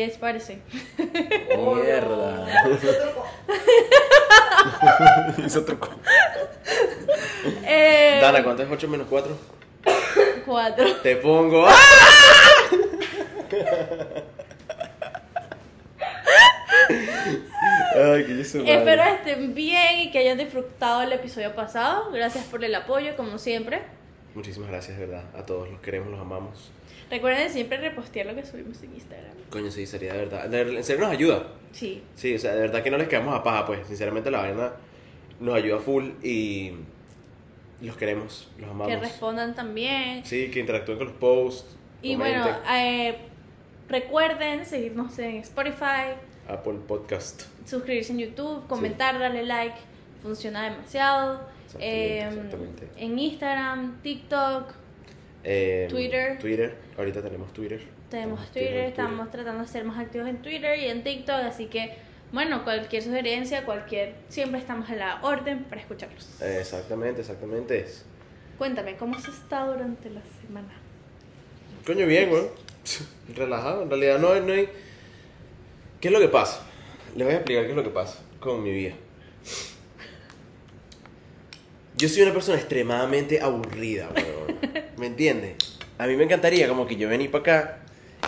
es parece. Mierda. Hizo truco. Eh, Dana, ¿cuánto es 8 menos 4? Cuatro. Te pongo. ¡Ah! Ay. Espero estén bien y que hayan disfrutado el episodio pasado. Gracias por el apoyo, como siempre. Muchísimas gracias, de verdad. A todos los queremos, los amamos. Recuerden siempre repostear lo que subimos en Instagram. Coño, sí, sería de verdad. De- En serio nos ayuda. Sí. Sí, o sea, de verdad que no les quedamos a paja, pues. Sinceramente, la vaina nos ayuda full y los queremos, los amamos. Que respondan también. Sí, que interactúen con los posts. Y comenten. bueno, eh, recuerden seguirnos en Spotify, Apple Podcast. suscribirse en YouTube, comentar, darle like. Funciona demasiado. Exactamente, Eh, exactamente. En Instagram, TikTok, Eh, Twitter. Twitter. Ahorita tenemos Twitter. tenemos Twitter, en estamos tratando de ser más activos en Twitter y en TikTok, así que bueno, cualquier sugerencia, cualquier, siempre estamos a la orden para escucharlos. Exactamente, exactamente. Cuéntame, ¿cómo has estado durante la semana? Coño, bien, güey. Relajado. En realidad no hay, no hay. ¿Qué es lo que pasa? Les voy a explicar qué es lo que pasa con mi vida. Yo soy una persona extremadamente aburrida, weón. ¿Me entiendes? A mí me encantaría como que yo venir para acá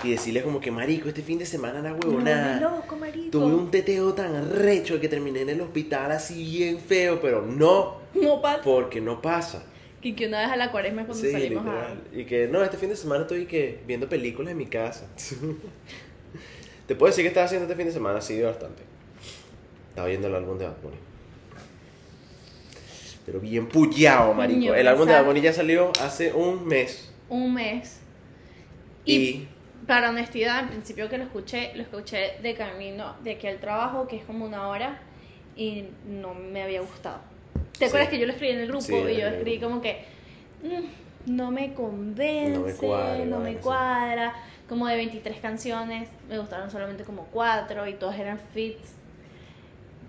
y decirles como que, marico, este fin de semana la huevonada. No, loco, marico. Tuve un teteo tan recho que terminé en el hospital así bien feo, pero no, No pasa. porque no pasa. Y que una vez a la cuaresma es cuando Sí, salimos literal. Y que no, este fin de semana estoy que viendo películas en mi casa. Te puedo decir que estaba haciendo este fin de semana, sí, bastante. Estaba viendo el álbum de Bad Bunny. Pero bien pullado, marico. El álbum de Bad. Bunny ya salió hace un mes. un mes. Y, Y, para honestidad, al principio que lo escuché, lo escuché de camino de aquí al trabajo, que es como una hora, y no me había gustado. ¿Te Sí. acuerdas que yo lo escribí en el grupo Sí, y yo escribí como que "Mm, no me convence, No me cuadra, no me cuadra? Como de 23 canciones, me gustaron solamente como 4 y todas eran fits.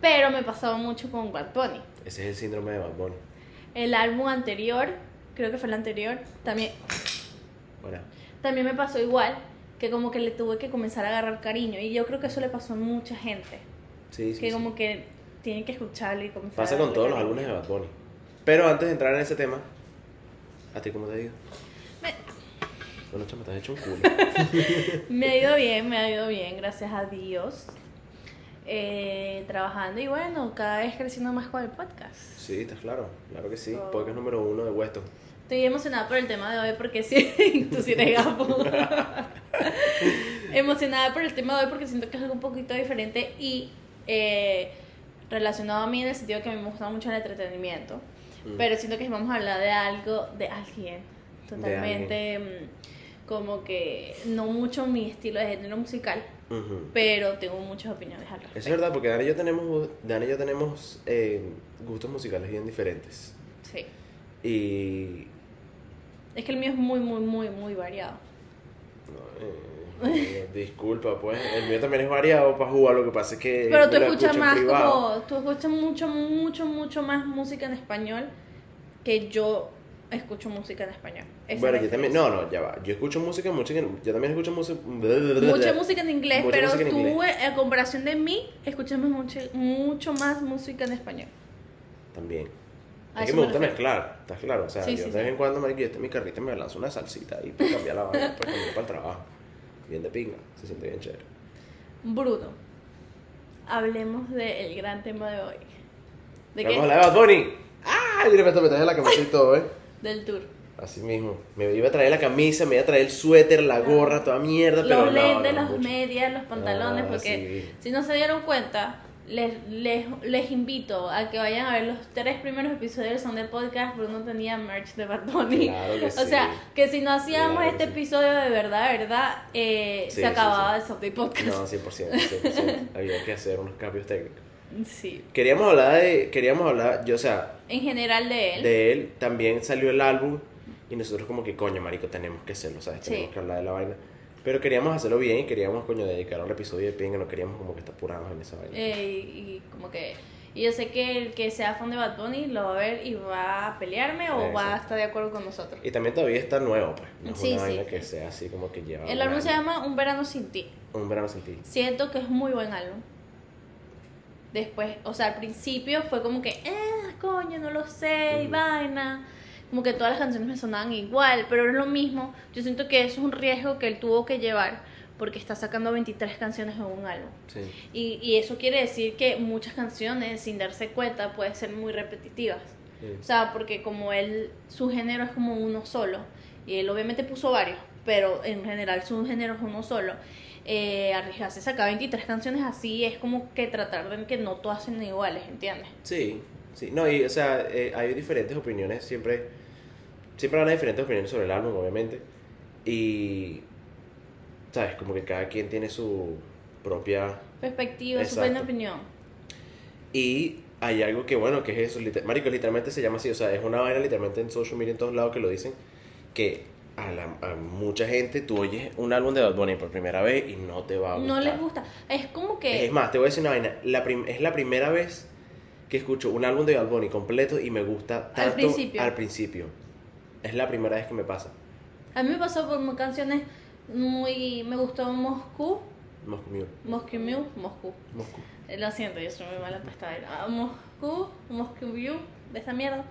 Pero me pasaba mucho con Bad Bunny. ese es el síndrome de Bad Bunny. El álbum anterior, creo que fue el anterior, también, Bueno, también me pasó igual, que como que le tuve que comenzar a agarrar cariño. Y yo creo que eso le pasó a mucha gente, sí, sí. que sí. como que tienen que escucharlo y comenzar Pasa a con todos los álbumes de Bad Bunny. Pero antes de entrar en ese tema, ¿a ti cómo te digo? Me, Bueno, chama, te has hecho un culo. me ha ido bien, me ha ido bien, gracias a Dios. Eh, trabajando y bueno, cada vez creciendo más con el podcast. Sí, está claro, claro que sí. Oh. Podcast número uno de Weston. Estoy emocionada por el tema de hoy porque sí, tú sí eres gapo. emocionada por el tema de hoy porque siento que es algo un poquito diferente y eh, relacionado a mí en el sentido que a mí me gusta mucho el entretenimiento. Mm. Pero siento que vamos a hablar de algo, de alguien, totalmente mm, como que no mucho mi estilo de género musical, Pero tengo muchas opiniones al respecto. Es verdad, porque Dani y yo tenemos, Dani y yo tenemos eh, gustos musicales bien diferentes. Sí. Y. Es que el mío es muy, muy, muy, muy variado. no, eh, disculpa, pues. El mío también es variado para jugar, lo que pasa es que. Pero tú escuchas más como, tú escuchas mucho, mucho, mucho más música en español que yo escucho música en español. Esa es Bueno, yo también. No, no, ya va. Yo escucho música, música. Yo también escucho música. Mucha música en inglés, Mucha pero en tú, inglés. en comparación de mí, escuchas mucho, mucho más música en español. También. A Es que me me gusta mezclar, ¿estás claro? O sea, Sí, yo sí, de vez sí. en cuando, marico, yo estoy en mi carrito y me lanzo una salsita ahí para cambiar la vaina, para cambiar para el trabajo. Bien de pinga, se siente bien chévere. Bruno, hablemos del gran tema de hoy. ¿De Vamos a qué? la de Bad Bunny. ¡Ah! Mira, me traje la camisa y todo, ¿eh? Del tour. Así mismo. Me iba a traer la camisa, me iba a traer el suéter, la gorra, toda mierda, pero Los no, lentes, no, las mucho. medias, los pantalones, Ah, porque sí. si no se dieron cuenta, les, les, les invito a que vayan a ver los tres primeros episodios del Son del Podcast. Bruno tenía merch de Bad Bunny. Claro que o sí. sea, que si no hacíamos Claro este sí. episodio de verdad, verdad, eh, Sí, se acababa el Son del Podcast. No, 100%, 100%. Había que hacer unos cambios técnicos. Sí. Queríamos hablar de. Queríamos hablar, yo, o sea, En general de él. de él también salió el álbum y nosotros como que coño marico tenemos que hacerlo sabes Sí. tenemos que hablar de la vaina pero queríamos hacerlo bien y queríamos coño dedicar al episodio de pinga no queríamos como que estar apurados en esa vaina eh, y, como que Y yo sé que el que sea fan de Bad Bunny lo va a ver y va a pelearme o va a Exacto. estar de acuerdo con nosotros. Y también todavía está nuevo, pues. No es Sí, una sí. vaina que sea así como que lleva. El un álbum se llama Un verano sin ti. Un verano sin ti. Siento que es muy buen álbum. Después, o sea, al principio fue como que, eh, coño, no lo sé, y vaina. Como que todas las canciones me sonaban igual, pero es lo mismo. Yo siento que eso es un riesgo que él tuvo que llevar porque está sacando 23 canciones en un álbum. Sí. Y, y eso quiere decir que muchas canciones, sin darse cuenta, pueden ser muy repetitivas. sí. O sea, porque como él, su género es como uno solo, y él obviamente puso varios, pero en general su género es uno solo. Eh, arriesgarse a sacar 23 canciones así es como que tratar de que no todas sean iguales, ¿entiendes? Sí, sí. No, y o sea, eh, hay diferentes opiniones, siempre, siempre van a diferentes opiniones sobre el álbum, obviamente. Y, ¿sabes? Como que cada quien tiene su propia... Perspectiva, su Exacto. buena opinión. Y hay algo que, bueno, que es eso, liter- Marico, literalmente se llama así, o sea, es una vaina literalmente en social media en todos lados que lo dicen, que a, la, a mucha gente tú oyes un álbum de Bad Bunny por primera vez y no te va a gustar. No les gusta. Es como que... Es más, te voy a decir una vaina, la prim- es la primera vez que escucho un álbum de Bad Bunny completo y me gusta tanto principio. al principio. Es la primera vez que me pasa. A mí me pasó por canciones muy... Me gustó Moscú, Moscú Mule. Moscú Mew, Moscú. Moscú. Lo siento, yo soy muy mala para esta vaina. Ah, Moscú, Moscú View, de esa mierda.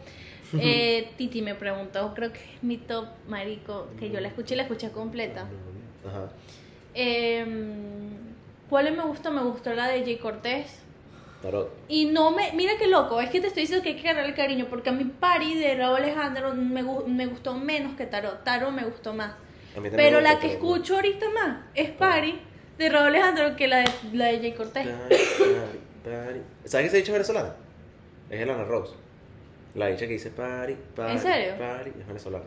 Eh, Titi me preguntó, creo que es mi top marico, que yo la escuché y la escuché completa. Ajá. Em, ¿Cuál me gustó? Me gustó la de Jay Cortés. Tarot. Y no me. Mira qué loco, es que te estoy diciendo que hay que agarrar el cariño, porque a mi party de Raúl Alejandro me, me gustó menos que Tarot. Tarot me gustó más. Pero la que escucho ahorita más es party de Raúl Alejandro que la de, la de Jay Cortés. ¿Sabes qué se dicho venezolana? Es el Ana Rose. La dicha que dice pari, pari, ¿En serio? pari, es venezolana.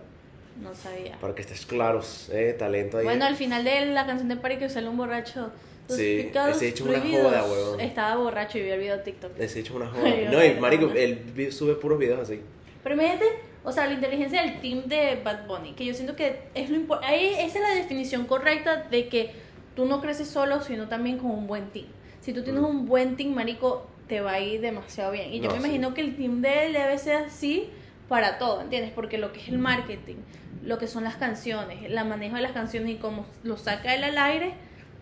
No sabía. Para que estés claros, eh, talento ahí. Bueno, al final de la canción de Party que sale un borracho. Los Sí, ese hecho una joda, huevón. Estaba borracho y vi el video de TikTok. Ese hecho una joda. No, y no, marico, él sube puros videos así. Pero imagínate, o sea, la inteligencia del team de Bad Bunny, que yo siento que es lo importante. Esa es la definición correcta de que tú no creces solo, sino también con un buen team. Si tú tienes Mm. un buen team, marico, te va a ir demasiado bien. Y yo me sí. imagino que el team de él debe ser así para todo, ¿entiendes? Porque lo que es el marketing, lo que son las canciones, el manejo de las canciones y cómo lo saca él al aire,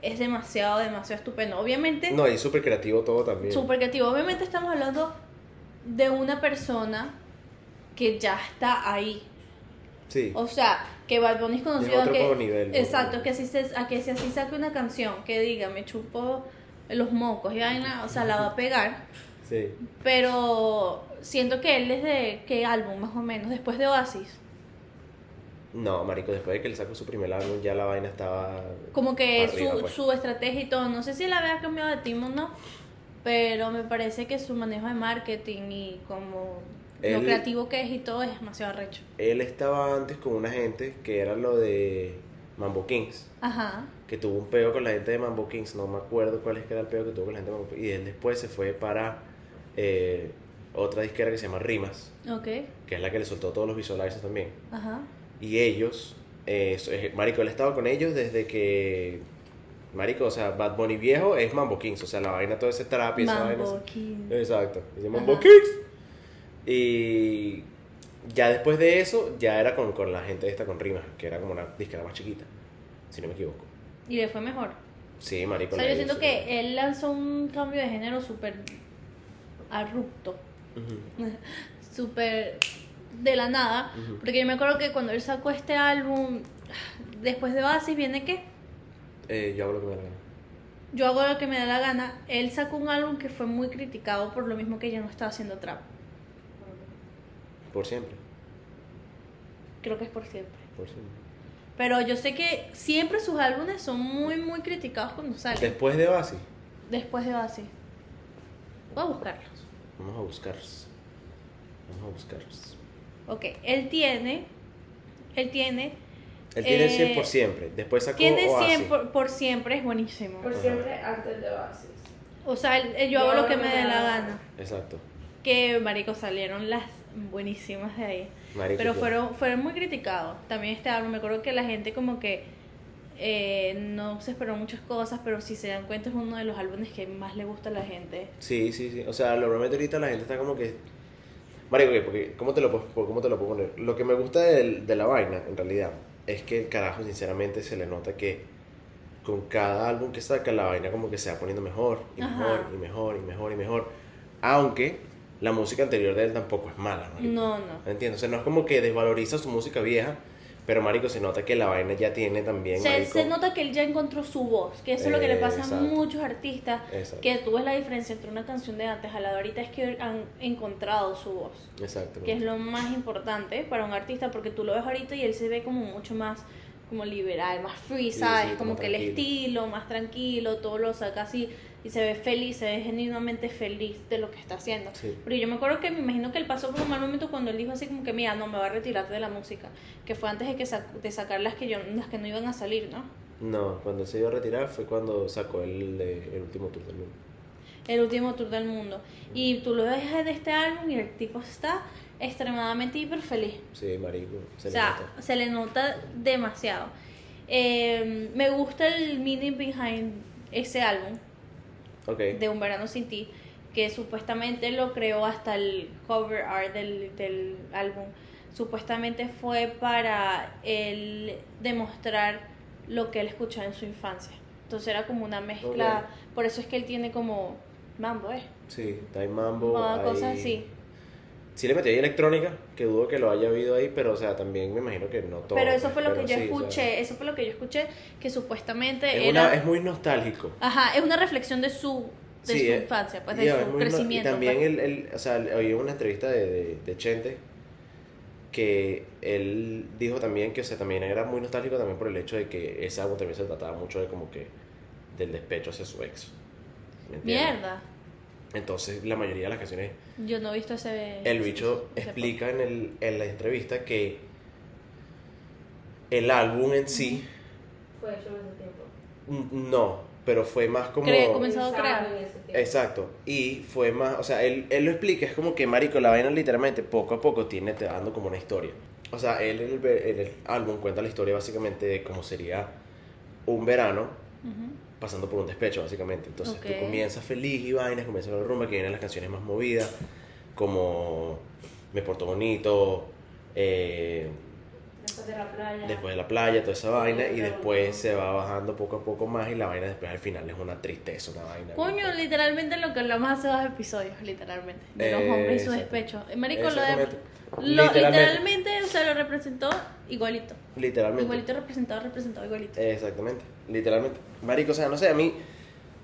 es demasiado, demasiado estupendo. Obviamente, No, y súper creativo todo también. Súper creativo. Obviamente estamos hablando de una persona que ya está ahí. Sí. O sea, que Bad Bunny es conocido otro a que... nivel, ¿no? Exacto, que así se, a que si así saque una canción que diga, me chupo los mocos y vaina, o sea, la va a pegar. Sí. Pero siento que él desde qué álbum más o menos, después de Oasis. No, marico, después de que le sacó su primer álbum ya la vaina estaba... Como que Arriba, su, pues. su estrategia y todo, no sé si él había cambiado de team o no, pero me parece que su manejo de marketing y como lo Él- creativo que es y todo es demasiado recho. Él estaba antes con una gente que era lo de Mambo Kings. Ajá. Que tuvo un peo con la gente de Mambo Kings. No me acuerdo cuál es que era el peo que tuvo con la gente de Mambo Kings. Y él después se fue para eh, otra disquera que se llama Rimas. Ok. Que es la que le soltó todos los visualizers también. Ajá. Y ellos, eh, eh, Marico, él estaba con ellos desde que. Marico, o sea, Bad Bunny viejo es Mambo Kings, o sea, la vaina, todo ese trap y esa vaina. Mambo King. Exacto, dice Mambo Ajá. Kings. Y ya después de eso, ya era con, con la gente esta, con Rimas, que era como una disquera más chiquita, si no me equivoco. Y le fue mejor. Sí, Marico. O sea, yo siento que él lanzó un cambio de género súper abrupto. Ujú, Súper de la nada. Porque yo me acuerdo que cuando él sacó este álbum, después de Oasis viene qué? Eh, yo hago lo que me da la gana. Yo hago lo que me da la gana. Él sacó un álbum que fue muy criticado por lo mismo que ya no estaba haciendo trap. Por siempre. Creo que es por siempre. Por siempre. Pero yo sé que siempre sus álbumes son muy, muy criticados cuando salen. Después de Oasis, Después de Oasis. Voy a buscarlos. vamos a buscarlos. Vamos a buscarlos. Ok, él tiene. Él tiene. Él tiene Eh, 100 por siempre. Después sacó Tiene Oasis. 100 por, por siempre, es buenísimo. Por siempre antes de Oasis. O sea, el- el yo hago lo que me dé la gana. Exacto. Que, marico, salieron las buenísimas de ahí. Pero fueron, fueron muy criticados. También este álbum, me acuerdo que la gente como que eh, no se esperó muchas cosas, pero si se dan cuenta es uno de los álbumes que más le gusta a la gente. Sí, sí, sí. O sea, normalmente ahorita la gente está como que. Marico, ¿qué? Porque, ¿cómo te, lo, puedo- ¿cómo te lo puedo poner? Lo que me gusta del- de, la vaina, en realidad, es que el carajo, sinceramente, se le nota que con cada álbum que saca, la vaina como que se va poniendo mejor, y Ajá. mejor, y mejor, y mejor, y mejor. Aunque la música anterior de él tampoco es mala, marico. No, no. ¿Entiendes? O sea, no es como que desvaloriza su música vieja, pero, marico, se nota que la vaina ya tiene también, Se, marico... se nota que él ya encontró su voz, que eso es lo que le pasa a Exacto. muchos artistas, Exacto. que tú ves la diferencia entre una canción de antes a la de ahorita es que han encontrado su voz, Exacto. que es lo más importante para un artista, porque tú lo ves ahorita y él se ve como mucho más como liberal, más free, Sí, ¿sabes? sí, como como que el estilo, más tranquilo, todo lo saca así y se ve feliz, se ve genuinamente feliz de lo que está haciendo. Sí. Pero yo me acuerdo que me imagino que él pasó por un mal momento cuando él dijo así como que, mira, no, me voy a retirar de la música, que fue antes de, que sac- de sacar las que, yo, las que no iban a salir, ¿no? No, cuando se iba a retirar fue cuando sacó el, el último tour del mundo. el último tour del mundo. Y tú lo ves de este álbum y el tipo está extremadamente hiper feliz. Sí, marico. Se o le sea, nota. se le nota demasiado. Eh, me gusta el meaning behind ese álbum De Un Verano Sin Ti, que supuestamente lo creó hasta el cover art del, del álbum. Supuestamente fue para él demostrar lo que él escuchaba en su infancia. Entonces era como una mezcla, por eso es que él tiene como mambo, ¿eh? Sí, hay mambo. Hay- cosas así. Sí le metí ahí electrónica, que dudo que lo haya habido ahí, pero o sea, también me imagino que no todo. Pero eso fue lo que yo sí, o sea, escuché, eso fue lo que yo escuché, que supuestamente es, era... una- es muy nostálgico. Ajá, es una reflexión de su, de Sí, su eh, infancia, pues de es su muy no- crecimiento. Y también pues. el, el- o sea, oí una entrevista de, de, de Chente que él dijo también que o sea, también era muy nostálgico también por el hecho de que ese álbum también se trataba mucho de como que del despecho hacia su ex. ¿me? Mierda, Entonces la mayoría de las canciones yo no he visto ese... El bicho ese- ese explica en, el, en la entrevista que el álbum en sí, Fue hecho en ese tiempo. no, pero fue más como... Cree- comenzado a crear. en ese tiempo. Exacto, y fue más, o sea, él, él lo explica, es como que Marico, la vaina literalmente poco a poco tiene te dando como una historia. O sea, él en el, en el álbum cuenta la historia básicamente de cómo sería un verano Ujú. Pasando por un despecho, básicamente. Entonces Ok. tú comienzas feliz y vainas, comienzas con la rumba, que vienen las canciones más movidas, como Me Porto Bonito, eh, Después de la playa. después de la playa, toda esa vaina, y después se va bajando poco a poco más y la vaina después al final es una tristeza, una vaina. Coño, literalmente lo que hablamos hace dos episodios, literalmente. De los hombres y su despecho. Eh, Marico, lo de... Lo, Literalmente. literalmente, o sea, lo representó igualito. Literalmente. Igualito representado, representado igualito. Exactamente, literalmente. Marico, o sea, no sé, a mí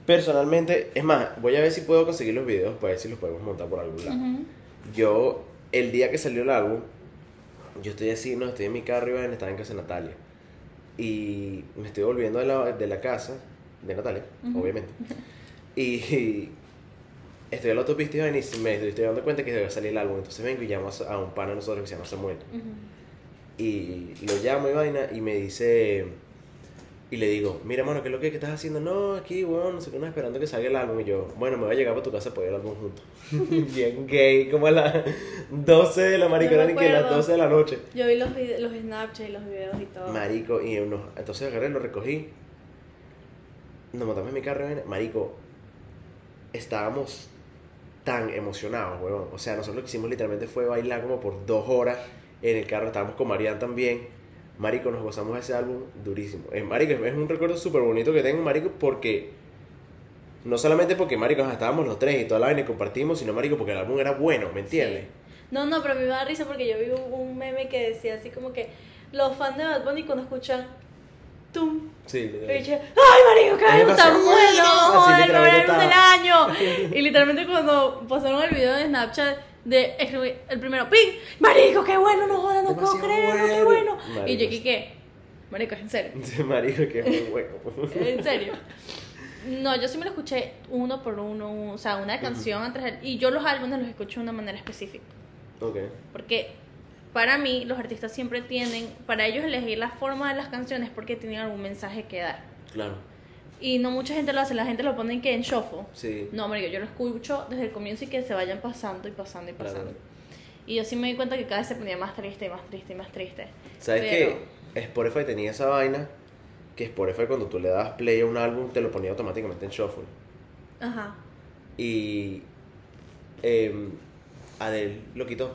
personalmente, es más, voy a ver si puedo conseguir los videos para ver si los podemos montar por algún lado. Ujú. Yo, el día que salió el álbum, yo estoy así, no, estoy en mi carro y estaba en casa de Natalia. Y me estoy volviendo de la, de la casa de Natalia, Ujú. obviamente. Y, estoy en la autopista y y me estoy dando cuenta que debe salir el álbum. Entonces vengo y llamo a, un pana de nosotros que se llama Samuel. Ujú. Y lo llamo y vaina y me dice... Y le digo, mira, mano, ¿qué es lo que, que estás haciendo? No, aquí, weón, no sé qué, no, esperando que salga el álbum. Y yo, bueno, me voy a llegar para tu casa para ver el álbum juntos. Bien gay, como a las 12 de la marico, Yo me eran que las acuerdo. 12 de la noche. Yo vi los, los Snapchat y los videos y todo. Marico, y unos, entonces agarré, lo recogí. Nos montamos en mi carro, y marico. Estábamos tan emocionados, weón. O sea, nosotros lo que hicimos literalmente fue bailar como por dos horas en el carro. Estábamos con Marian también. Marico, nos gozamos ese álbum durísimo. Es, marico, es un recuerdo súper bonito que tengo, Marico, porque no solamente porque, Marico, estábamos los tres y toda la vaina y compartimos, sino, Marico, porque el álbum era bueno, ¿me entiendes? Sí. No, no, pero a mí me da risa porque yo vi un- meme que decía así como que los fans de Bad Bunny cuando escuchan Tum, Sí, y literal. dije, ¡ay, marico, qué Es álbum tan demasiado bueno! ¡Joder, el del año! Y literalmente cuando pasaron el video de Snapchat de escribí el primero, ¡ping! ¡Marico, qué bueno! No jodas, no puedo creerlo, qué bueno. Marico, Y yo. ¿qué? Marico, es en serio. Marico, que es muy bueno. En serio. No, yo sí me lo escuché uno por uno, o sea, una canción atrás. Y yo los álbumes los escucho de una manera específica. ok. Porque para mí los artistas siempre tienen, para ellos elegir la forma de las canciones porque tienen algún mensaje que dar. Claro. Y no mucha gente lo hace, la gente lo pone que en shuffle. Sí. No, marico, yo lo escucho desde el comienzo y que se vayan pasando y pasando y Claro. pasando. Y yo sí me di cuenta que cada vez se ponía más triste y más triste y más triste. ¿Sabes Pero- qué? Spotify tenía esa vaina que Spotify cuando tú le dabas play a un álbum te lo ponía automáticamente en shuffle. Ajá. Y em, Adele lo quitó.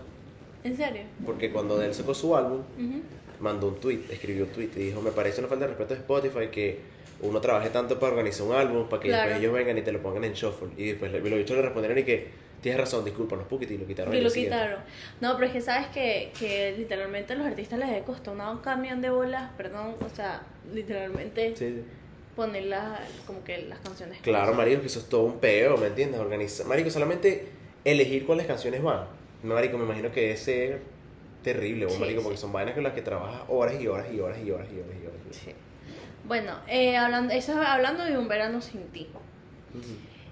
¿En serio? Porque cuando Adele sacó su álbum, mandó un tweet, escribió un tweet y dijo, me parece una falta de respeto de Spotify que uno trabaje tanto para organizar un álbum, para que Claro. después ellos vengan y te lo pongan en shuffle. Y después los bichos le respondieron y que, tienes razón, disculpa, no es y lo quitaron. Y lo día siguiente". quitaron. No, pero es que sabes que, que literalmente a los artistas les costó un camión de bolas, perdón, o sea, literalmente Sí, poner las, como que las canciones. Claro, marico, que eso es todo un peo, ¿me entiendes? Organiza... Marico, solamente elegir cuáles canciones van. Marico, me imagino que es ser terrible, o Sí, marico, sí. porque son vainas con las que trabajas horas y horas y horas y horas y horas y horas. Sí. Bueno, eh, hablando, eso es hablando de un verano sin ti.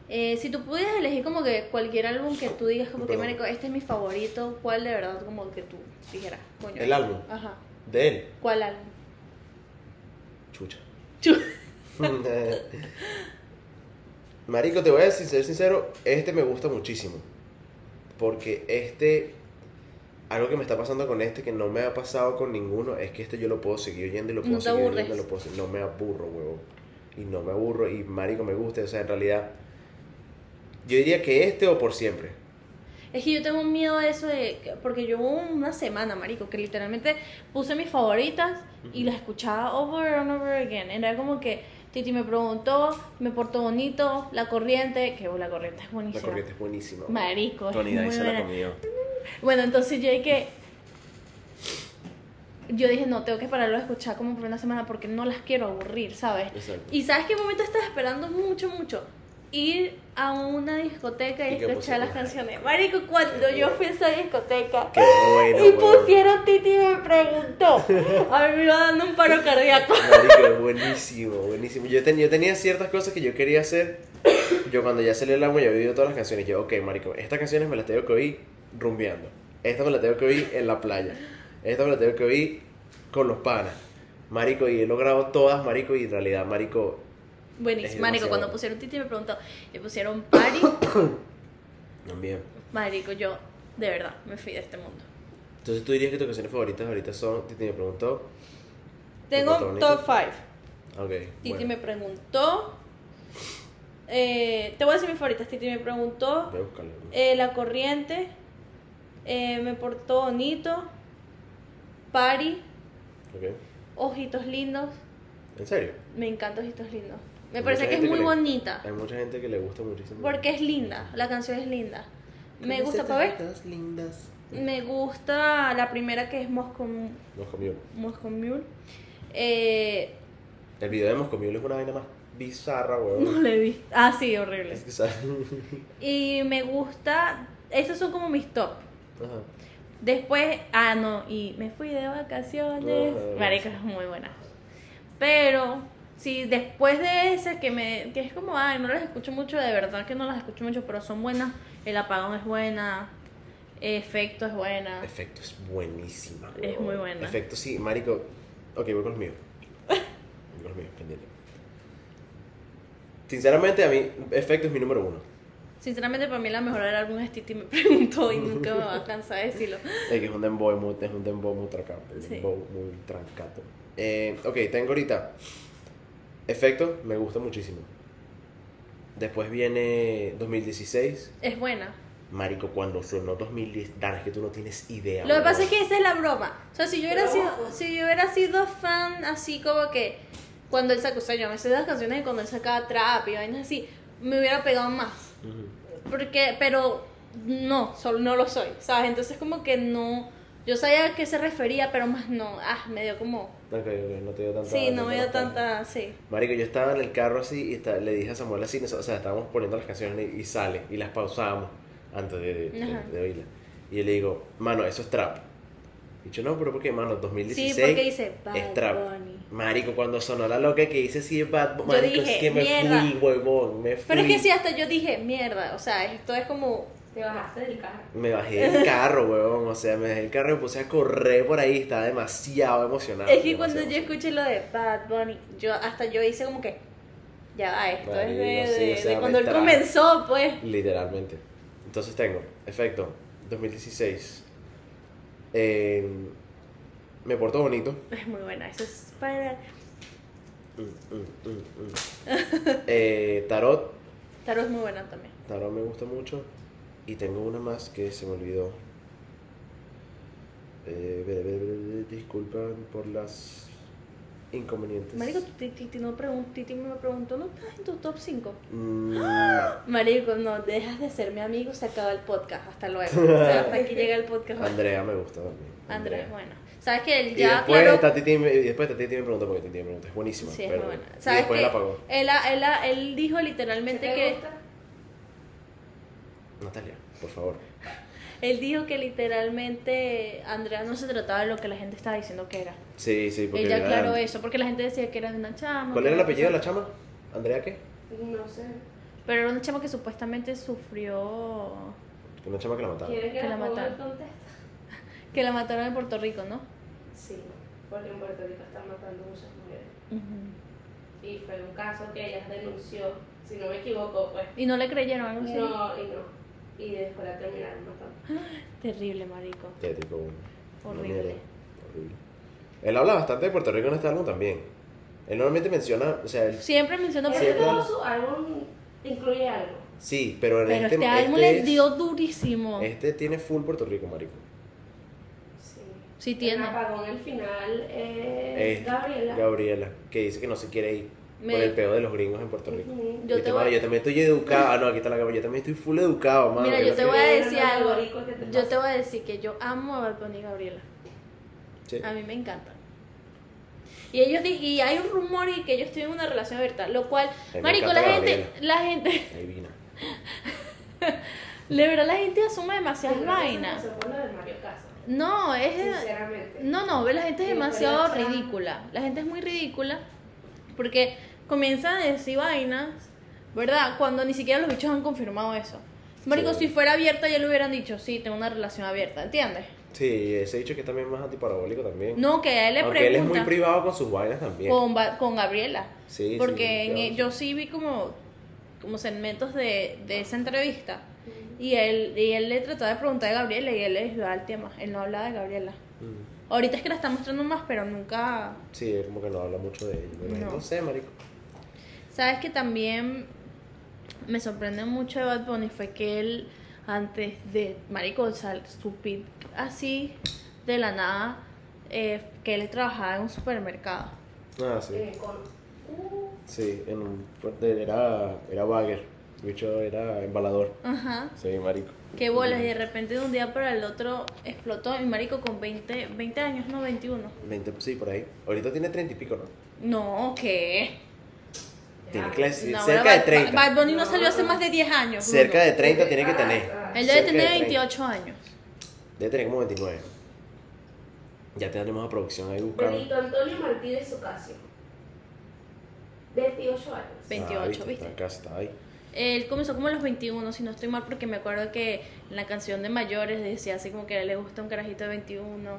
Eh, si tú pudieras elegir como que cualquier álbum que tú digas como que, marico, este es mi favorito, ¿cuál de verdad como que tú dijeras? Coño, El álbum. Ajá. De él, ¿Cuál álbum? chucha. Chu- Marico, te voy a decir, ser sincero, este me gusta muchísimo. Porque este, algo que me está pasando con este que no me ha pasado con ninguno, es que este yo lo puedo seguir oyendo y lo puedo No seguir oyendo, lo puedo seguir- no me aburro, huevo. Y no me aburro y Marico me gusta, o sea, en realidad, yo diría que este o por siempre. Es que yo tengo un miedo a eso de. que- Porque yo hubo una semana, marico, que literalmente puse mis favoritas y las escuchaba over and over again. Era como que Titi me preguntó, me portó bonito, la corriente, que oh, la corriente es La buenísima. corriente es buenísima. Marico, es Tony muy Dice se la comió. Bueno, entonces yo dije Yo dije, no, tengo que pararlo de escuchar como por una semana porque no las quiero aburrir, ¿sabes? Exacto. Y ¿sabes qué momento estaba esperando mucho, mucho? Ir a una discoteca y, ¿Y escuchar las canciones. Marico, cuando yo fui a esa discoteca bueno, y pusieron Titi y me preguntó, a mí me iba dando un paro cardíaco. Marico, buenísimo, buenísimo. Yo, ten- yo tenía ciertas cosas que yo quería hacer. Yo cuando ya salió el álbum, yo había oído todas las canciones. Yo, ok, marico, estas canciones me las tengo que oír rumbeando. Esta me la tengo que oír en la playa. Esta me la tengo que oír con los panas. Marico, y he logrado todas, marico, y en realidad, marico, Buenísimo. Marico, cuando pusieron Titi me preguntó, y pusieron Party, también. Marico, yo de verdad me fui de este mundo. Entonces tú dirías que tus canciones favoritas ahorita son, Titi me preguntó. Tengo top 5. Ok. Titi bueno. me preguntó. eh, te voy a decir mis favoritas. Titi me preguntó. Eh, la corriente. eh, me portó bonito. Pari. Ok. Ojitos lindos. ¿En serio? Me encanta Ojitos lindos. Me parece que es muy le- bonita. Hay mucha gente que le gusta muchísimo. Porque es linda. La canción es linda. Me gusta para ver. lindas. Me gusta la primera que es Moscow, Mule. Moscow Mule. Eh, El video de Moscow Mule es una vaina más bizarra, no weón. le vi. Ah, sí, horrible. Es que sabe- Y me gusta. Esos son como mis top. Ajá. Después, ah, no, y me fui de vacaciones. Marica, es muy buena. Pero, sí, después de esa que me. que es como, ay, no las escucho mucho, de verdad que no las escucho mucho, pero son buenas. El apagón es buena. Efecto es buena. Efecto es buenísima. Es muy buena. Efecto, sí, marico. Ok, voy con los míos. Voy con los míos, pendiente. Sinceramente, a mí, Efecto es mi número uno. Sinceramente, para mí la mejor del álbum es Titi me preguntó y nunca me va a cansar de decirlo. Es que es un dembow muy, es un dembow muy trancato. Sí. dembow muy trancato. Eh, ok, tengo ahorita. Efecto, me gusta muchísimo. Después viene 2016. Es buena. Marico, cuando sonó 2010, Dan, es que tú no tienes idea. Lo que pasa es que esa es la broma. O sea, si yo hubiera sido, si yo hubiera sido fan así como que cuando él sacó, o sea, yo me sé las canciones de cuando él sacaba trap y vainas así, me hubiera pegado más. Ujú. Porque, pero no, solo no lo soy, ¿sabes? Entonces como que no, yo sabía a qué se refería, pero más no, ah, me dio como, Ok, ok, no te dio tanta. sí, no me dio tanta, sí. Marico, yo estaba en el carro así y está- le dije a Samuel así, o sea, estábamos poniendo las canciones y, y sale y las pausábamos antes de, de, de- oírlas. Y yo le digo, mano, eso es trap. Y yo, no, pero ¿por qué, mano? 2016 Sí, porque dice Bad es trap. Bunny. Marico, cuando sonó la loca que dice sí es Bad Bunny, Yo marico, dije, es que me mierda. fui, huevón, me fui. Pero es que sí, hasta yo dije, mierda, o sea, esto es como, Te bajaste del carro. Me bajé del carro, huevón, o sea, me dejé el carro y me puse a correr por ahí, estaba demasiado emocionado. es que cuando yo escuché lo de Bad Bunny, yo hasta yo hice como que, ya va, esto es de, Marico, sí, de- o sea, de me cuando él comenzó, pues. Literalmente. Entonces tengo, efecto, 2016. Eh, me portó bonito. Es muy buena, eso es para... Mm, mm, mm. Eh, tarot. Tarot es muy buena también. Tarot me gusta mucho. Y tengo una más que se me olvidó. Eh, disculpan por las inconvenientes. Marico, Titi, no Titi me preguntó, ¿no estás en tu top 5? Mm, Marico, no, dejas de ser mi amigo, se acaba el podcast, hasta luego. O sea, hasta aquí llega el podcast. Andrea me gusta también. Andrés, bueno. Sabes que él Y ya, después, claro, está Titi, me- y después está Titi me preguntó porque Titi me preguntó. Es buenísima. Sí, es pero- muy buena. Y ¿Sabes después qué? la apagó. Él, él, él dijo literalmente ¿Qué te que... gusta? Natalia, por favor. Él dijo que literalmente Andrea no se trataba de lo que la gente estaba diciendo que era. Sí, sí, porque. Ella era- aclaró eso, porque la gente decía que era de una chama. ¿Cuál era el apellido de la chama? ¿Andrea qué? No sé. Pero era una chama que supuestamente sufrió... Una chama que la mataron. ¿Quieren que, Que la mataron. Que la mataron en Puerto Rico, ¿no? Sí, porque en Puerto Rico están matando muchas mujeres. Y fue un caso que ella denunció, si no me equivoco, pues. Y no le creyeron algo así. No, y no. Y después la terminaron matando. Terrible, marico. Qué tipo, Horrible. horrible. Él habla bastante de Puerto Rico en este álbum también. Él normalmente menciona, o sea, él- Siempre Siempre todo habla- su álbum incluye algo. sí, pero en Pero este, este, álbum este dio durísimo. Este tiene full Puerto Rico, marico. Sí. Sí El tiene. apagón al final es Es Gabriela. Gabriela, que dice que no se quiere ir Me- por el peo de los gringos en Puerto Rico. Yo Viste, te mano, voy- yo también estoy educado. Ah, no, aquí está la cámara. Yo también estoy full educado, mano. Mira, yo te voy a decir no, algo. boricua, ¿qué te Yo pasa? te voy a decir que yo amo a Bunny y Gabriela. Sí. A mí me encanta. Y ellos di- y hay un rumor y que ellos tienen una relación abierta, lo cual, marico, la gente, la gente, Ahí vino. de verdad la gente asume demasiadas vainas. con. No, es Sinceramente. no, no, ve, la gente es demasiado ridícula. La gente es muy ridícula porque comienzan a decir vainas, ¿verdad? Cuando ni siquiera los bichos han confirmado eso. Marico, Sí. si fuera abierta ya le hubieran dicho, sí, tengo una relación abierta, ¿entiendes? Sí, ese dicho que también es más antiparabólico también. No, que a él le Aunque él es muy pregunta privado con sus vainas también. con, Gabriela. Sí, sí, Porque en- yo sí vi como, como segmentos de, de esa entrevista. Y él, y él le trataba de preguntar a Gabriela y él le desviaba el tema. Él no hablaba de Gabriela. Mm. Ahorita es que la está mostrando más, pero nunca. Sí, es como que no habla mucho de ella. No. No sé, marico. Sabes que también me sorprende mucho de Bad Bunny fue que él, antes de Marico, o sea, su pick así de la nada, eh, que él trabajaba en un supermercado. Ah, sí. Eh, con- Uh, Sí, en un, era, era bagger. El bicho era embalador. Ajá. Sí, marico. Qué bolas, y de repente de un día para el otro explotó. Y Marico con 20, 20 años, no 21. 20, sí, por ahí. Ahorita tiene 30 y pico, ¿no? No, ¿qué? Tiene clase, No, cerca de Bad- 30. Bad Bunny no salió hace más de 10 años. Cerca Bruno. de 30 tiene que tener. Él debe cerca de tener 30. 28 años. Debe tener como 29. Ya tenemos a producción ahí buscando. Benito Antonio Martínez Ocasio. 28 años. 28, Ah, ¿viste? Está casi, está ahí. Él comenzó como a los 21, si no estoy mal, porque me acuerdo que en la canción de mayores decía así como que le gusta un carajito de 21.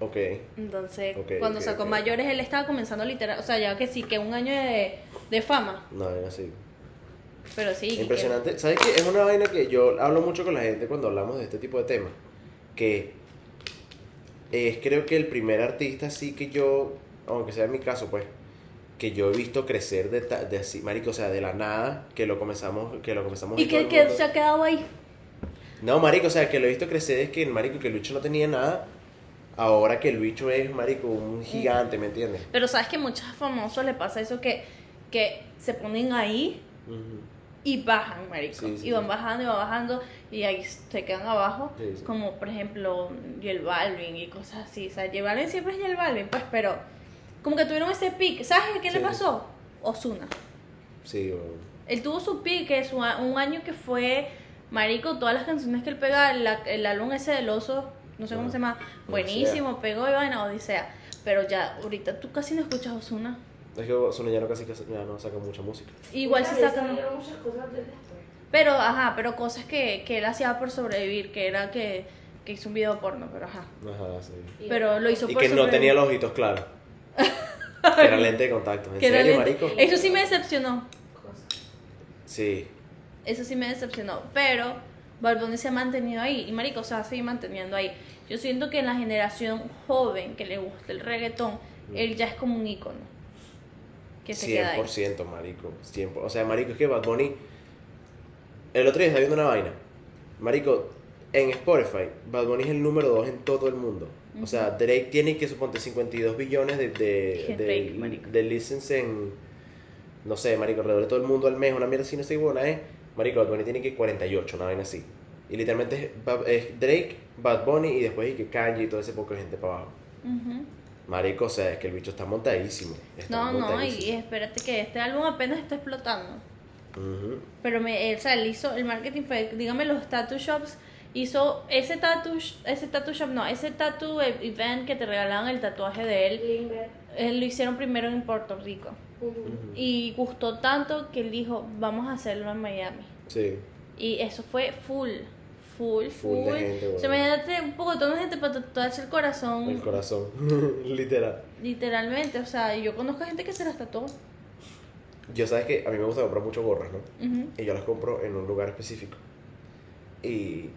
Ok. Entonces, Ok, cuando sacó mayores, él estaba comenzando literal. O sea, ya que sí, que un año de, de fama. No, era así. Pero sí. que- Impresionante. ¿Sabes qué? Es una vaina que yo hablo mucho con la gente cuando hablamos de este tipo de temas. Que es creo que el primer artista sí que yo, aunque sea en mi caso, pues, que yo he visto crecer de, de así, marico, o sea, de la nada, que lo comenzamos, que lo comenzamos Y que, el se ha quedado ahí. No, marico, o sea, que lo he visto crecer es que el marico, que el bicho no tenía nada, ahora que el bicho es, marico, un gigante, ¿me entiendes? Pero sabes que a muchos famosos le pasa eso que, que se ponen ahí y bajan, marico. Sí, sí, y van sí. bajando y van bajando y ahí se quedan abajo. Como por ejemplo J Balvin y cosas así. O sea, J Balvin siempre es J Balvin, pues, pero como que tuvieron ese pick. ¿Sabes qué Sí. le pasó? Osuna. Sí, o- Él tuvo su pick, que es un año que fue, marico, todas las canciones que él pega, la- el álbum ese del oso, no sé cómo Ah, se llama, buenísimo, pegó y vaina, Odisea. Pero ya, ahorita tú casi no escuchas Osuna. es que Ozuna ya no casi casi- ya no saca mucha música. Igual se sacan... muchas cosas. Pero, ajá, pero cosas que, que él hacía por sobrevivir, que era que, que hizo un video porno, pero ajá. Ajá, sí. Y- Pero lo hizo Y por que no tenía los ojitos claros. Era lente de contacto. ¿En serio, marico? Eso sí me decepcionó. Sí. Eso sí me decepcionó. Pero Bad Bunny se ha mantenido ahí. Y marico, se va a seguir manteniendo ahí. Yo siento que en la generación joven que le gusta el reggaetón, Mm. él ya es como un ícono. que se queda ahí. 100%, marico. 100%. O sea, marico, es que Bad Bunny... El otro día estaba viendo una vaina. Marico, en Spotify, Bad Bunny es el número 2 en todo el mundo. O sea, Drake tiene que suponte 52 billones de, de, de, Drake, de listens en, no sé, marico, alrededor de todo el mundo al mes, una mierda así, no sé buena es. Marico, Bad Bunny tiene que 48, una vaina así. Y literalmente es, Drake, Bad Bunny y después y que Kanye y todo ese poco de gente para abajo. Ujú. Marico, o sea, es que el bicho está montadísimo. Está No, no, y montadísimo. espérate que este álbum apenas está explotando. Ujú. Pero me, o sea, él hizo el marketing fue, dígame, los tattoo shops, hizo ese tattoo, ese tattoo shop, no, ese tattoo event que te regalaban el tatuaje de él, él lo hicieron primero en Puerto Rico. Ujú. Ujú. Y gustó tanto que él dijo, vamos a hacerlo en Miami. Sí. Y eso fue full, full, Full full. gente, o sea, imagínate un poco de gente para tatuarse el corazón. El corazón. Literal. Literalmente, o sea, yo conozco gente que se las tatuó. Yo sabes que a mí me gusta comprar mucho gorras, ¿no? Ujú. Y yo las compro en un lugar específico. Y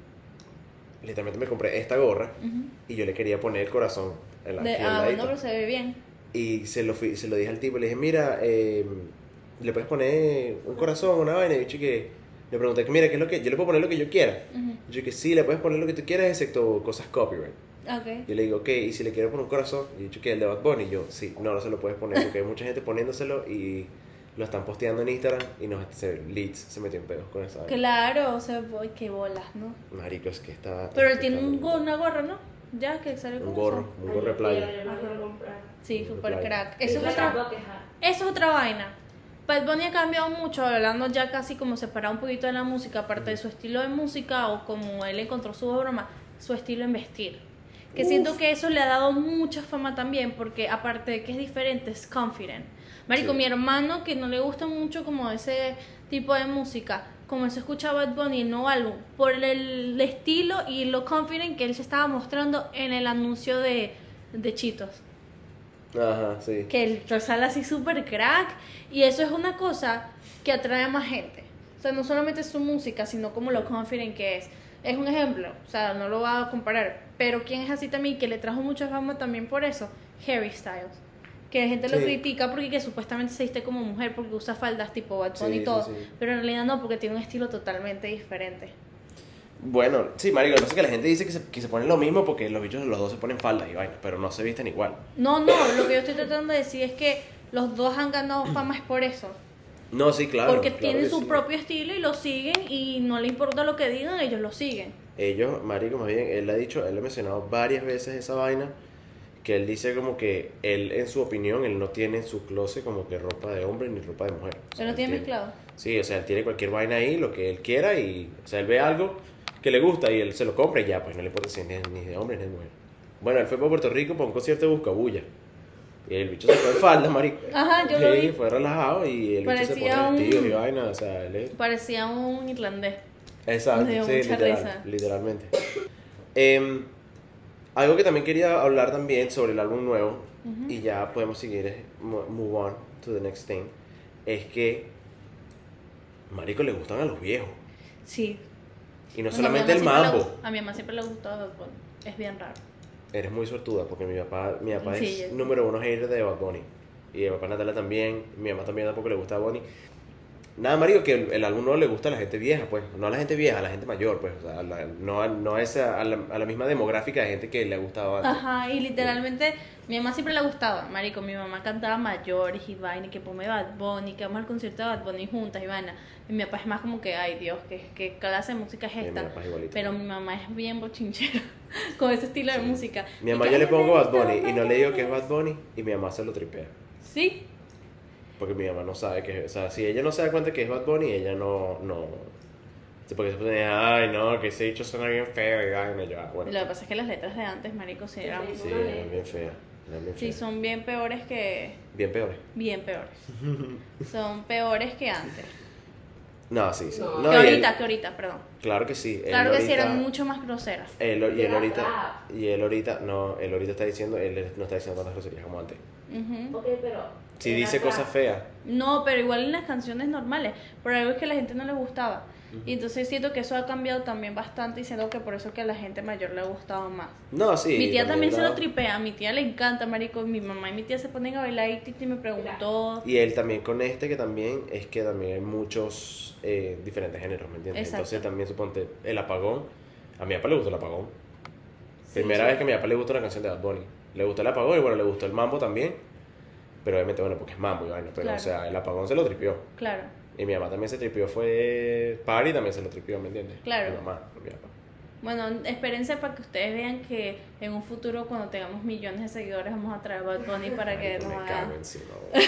literalmente me compré esta gorra y yo le quería poner el corazón en la De- ah, bueno, pero se ve bien. Y se lo, fui- se lo dije al tipo, le dije, mira, eh, le puedes poner un corazón, una vaina. Y yo que le pregunté, mira, ¿qué es lo que? Yo le puedo poner lo que yo quiera. Y yo que sí, le puedes poner lo que tú quieras, excepto cosas copyright. Ok. Yo le digo, ok, y si le quiero poner un corazón, y dicho que el de Bad Bunny, yo, sí, no, no se lo puedes poner porque hay mucha gente poniéndoselo y lo están posteando en Instagram y nos se, Leeds se metió en pedos con esa vaina. Claro, o sea, boy, qué bolas, ¿no? Marico, es que está. Pero él tiene un, go- una gorra, ¿no? Ya, que sale Un con gorro, eso. un gorro de playa. Sí, Un gorro super crack. Eso es otra, eso es otra vaina. Bad Bunny ha cambiado mucho, hablando ya casi como separado un poquito de la música, aparte de su estilo de música o como él encontró su broma, su estilo en vestir. Que siento que eso le ha dado mucha fama también, porque aparte de que es diferente, es confident. Marico, Sí. mi hermano que no le gusta mucho como ese tipo de música, comenzó a escuchar Bad Bunny en no álbum, por el estilo y lo confident que él se estaba mostrando en el anuncio de, de Chitos Ajá, sí. que él sale así súper crack y eso es una cosa que atrae a más gente. O sea, no solamente su música, sino como lo confident que es. Es un ejemplo, o sea, no lo voy a comparar, pero quien es así también, que le trajo mucha fama también por eso, Harry Styles. Que la gente lo Sí. critica porque que supuestamente se viste como mujer porque usa faldas tipo Sí, y todo, sí. pero en realidad no, porque tiene un estilo totalmente diferente. Bueno, sí, Marico, no sé que la gente dice que se, que se ponen lo mismo porque los bichos los dos se ponen faldas y vainas, pero no se visten igual. No, no, lo que yo estoy tratando de decir es que los dos han ganado fama es por eso. No, sí, claro. porque claro tienen su sí. propio estilo y lo siguen y no le importa lo que digan, ellos lo siguen. Ellos, Marico, más bien, él ha dicho, él ha mencionado varias veces esa vaina, que él dice como que él, en su opinión, él no tiene en su closet como que ropa de hombre ni ropa de mujer. O sea, Se lo él tiene mezclado. Sí, o sea, él tiene cualquier vaina ahí, lo que él quiera y, o sea, él ve algo que le gusta y él se lo compra y ya, pues no le importa si es ni de hombre ni de mujer. Bueno, él fue para Puerto Rico para un concierto de Buscabulla. Y el bicho se fue en falda, marico. Ajá, yo lo Sí, vi. fue relajado y el bicho se Parecía pone un- vestidos y vaina, o sea, él es... Parecía un irlandés. Exacto, sí, literal, literalmente. Em, algo que también quería hablar también sobre el álbum nuevo, y ya podemos seguir, eh, mo- move on to the next thing, es que Marico le gustan a los viejos. Sí. Y no Bueno, solamente a el mambo. le- a mi mamá siempre le gustó Bad Bunny. Es bien raro. Eres muy sortuda porque mi papá, mi papá Sí, es número uno hater de Bad Bunny. Y mi papá Natalia también, mi mamá también tampoco le gusta Bad Bunny. Nada, Mario, que el, el álbum no le gusta a la gente vieja, pues. No a la gente vieja, a la gente mayor, pues. O sea, a la- no, a, no a, esa, a, la, a la misma demográfica de gente que le ha gustado antes. Ajá, y literalmente mi mamá siempre le gustaba, marico, mi mamá cantaba mayores y vaina, y que ponme Bad Bunny, que vamos al concierto de Bad Bunny juntas y vaina. Y mi papá es más como que, ay Dios, ¿qué, qué clase de música es Sí, mi esta? papá es igualito. Pero mi mamá es bien bochinchera con ese estilo de Sí. música. Mi mamá yo le "Ay, pongo Bad Bunny y no le digo que es Bunny". Bad Bunny y mi mamá se lo tripea. Sí, Porque mi mamá no sabe que es. O sea, si ella no se da cuenta que es Bad Bunny, ella no. no sí, porque se pone, ay, no, que ese dicho suena bien feo y vaina. Yo, ah, bueno. lo que pasa es que las letras de antes, marico, sí eran... Sí. Sí, eran bien feas. Sí, son bien peores que... Bien peores. Bien peores. Son peores que antes. No, sí, sí. No. No, que él- ahorita, que ahorita, perdón. claro que sí. él Claro que sí, ahorita- eran mucho más groseras. él- y él ahorita. Y él ahorita. No, él ahorita está diciendo. Él no está diciendo tantas groserías como antes. Ujú. Ok, pero Si Era dice atrás. cosas feas. No, pero igual en las canciones normales. Por algo es que a la gente no le gustaba. Y entonces siento que eso ha cambiado también bastante y siento que por eso que a la gente mayor le ha gustado más. No, sí. mi tía también se lo tripea, a mi tía le encanta, marico. Mi mamá y mi tía se ponen a bailar y Titi me preguntó. Y él también con este, que también es que también hay muchos eh, diferentes géneros, ¿me entiendes? Exacto. Entonces también suponte el apagón. A mi papá le gustó el apagón. Sí, Primera sí. vez que a mi papá le gustó una canción de Bad Bunny. Le gustó el apagón y bueno, le gustó el mambo también. Pero obviamente, bueno, porque es mambo y vaina. Pero, Claro. o sea, el apagón se lo tripió. Claro. Y mi mamá también se tripió, fue. Party también se lo tripió, ¿me entiendes? Claro. Mi mamá, mi papá. Bueno, espérense para que ustedes vean que en un futuro, cuando tengamos millones de seguidores, vamos a traer a Bad Bunny para que nos me haga- cago encima, güey.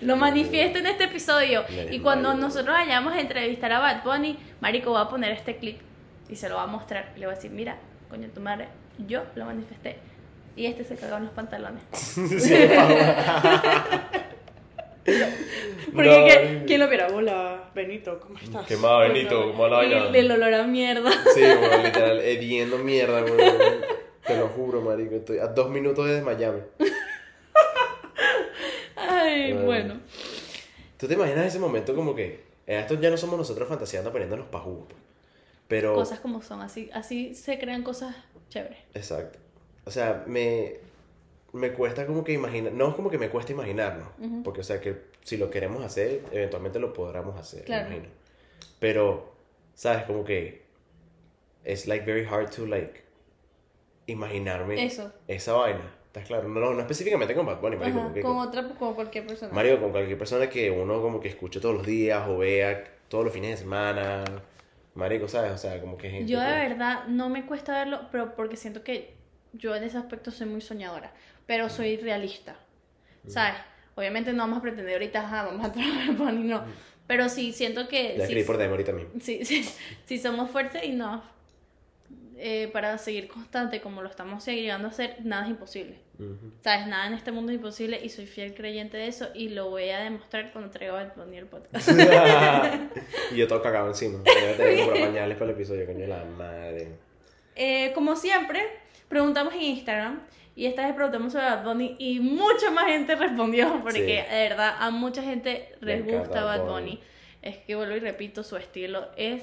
lo manifieste en este episodio. Y cuando nosotros vayamos a entrevistar a Bad Bunny, Marico va a poner este clip y se lo va a mostrar. Y le va a decir, mira, coño tu madre, yo lo manifesté. Y este se cagó en los pantalones. Sí. Porque No, ¿qué- marico. ¿quién lo viera? Hola, Benito, ¿cómo estás? ¿Qué Benito? ¿Cómo la vaina? el olor a mierda. Sí, güey, literal, hediendo mierda, güey. Te lo juro, marico. Estoy a dos minutos de desmayarme. Ay, bueno. ¿Tú te imaginas ese momento como que... eh, Esto ya no somos nosotros fantaseando poniéndonos pajugos. pues. Pero... Cosas como son, así, así se crean cosas chéveres. Exacto. O sea, me... Me cuesta como que imaginar... No es como que me cuesta imaginarnos. Ujú. Porque, o sea, que si lo queremos hacer, eventualmente lo podremos hacer. Claro. Imagino. Pero, ¿sabes? Como que... Es like very hard to like... Imaginarme Eso. esa vaina. ¿Estás claro? No, no, no específicamente con Bad Bunny, marico. Ajá, porque con con- otra, con cualquier persona. Mario, con cualquier persona que uno como que escuche todos los días o vea todos los fines de semana. Marico, ¿sabes? O sea, como que gente Yo de que- verdad no me cuesta verlo, pero porque siento que yo en ese aspecto soy muy soñadora, pero soy realista, ¿sabes? Obviamente no vamos a pretender ahorita, ajá, vamos a trabajar Bunny, no, pero sí siento que Ya sí, por ahorita mismo. sí, sí, sí somos fuertes y no, eh, para seguir constante como lo estamos llegando a hacer, nada es imposible. Ujú. ¿Sabes? Nada en este mundo es imposible y soy fiel creyente de eso y lo voy a demostrar cuando traiga a Bunny el podcast. y yo todo cagado encima. Debe tener que pañales para el episodio, coño, la madre. Eh, como siempre, preguntamos en Instagram y esta vez preguntamos sobre Bad Bunny y mucha más gente respondió porque Sí. de verdad a mucha gente Le les gusta Bad Bunny. Bunny. Es que vuelvo y repito, su estilo es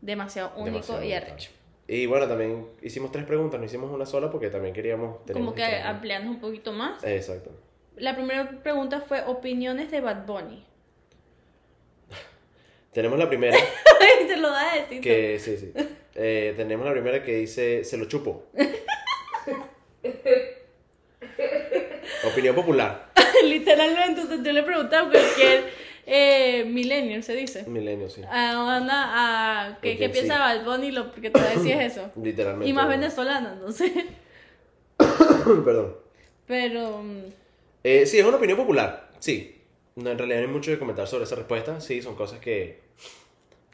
demasiado único Demasiado y arrecho. Y bueno, también hicimos tres preguntas, no hicimos una sola porque también queríamos... Como teníamos que ampliando un poquito más. Exacto. La primera pregunta fue opiniones de Bad Bunny. Tenemos la primera Te lo da a decir. que... Sí, sí. Eh, tenemos la primera que dice, se lo chupo. Opinión popular. Literalmente, entonces yo le preguntaba a cualquier eh, millennial, se dice. Milenio, sí. A Ana, a, ¿qué, qué piensa Bad Bunny? Lo que te decía es eso. Literalmente. Y más venezolana, entonces. Perdón. Pero. mm, Eh, sí, es una opinión popular. Sí. No, en realidad no hay mucho que comentar sobre esa respuesta. Sí, son cosas que.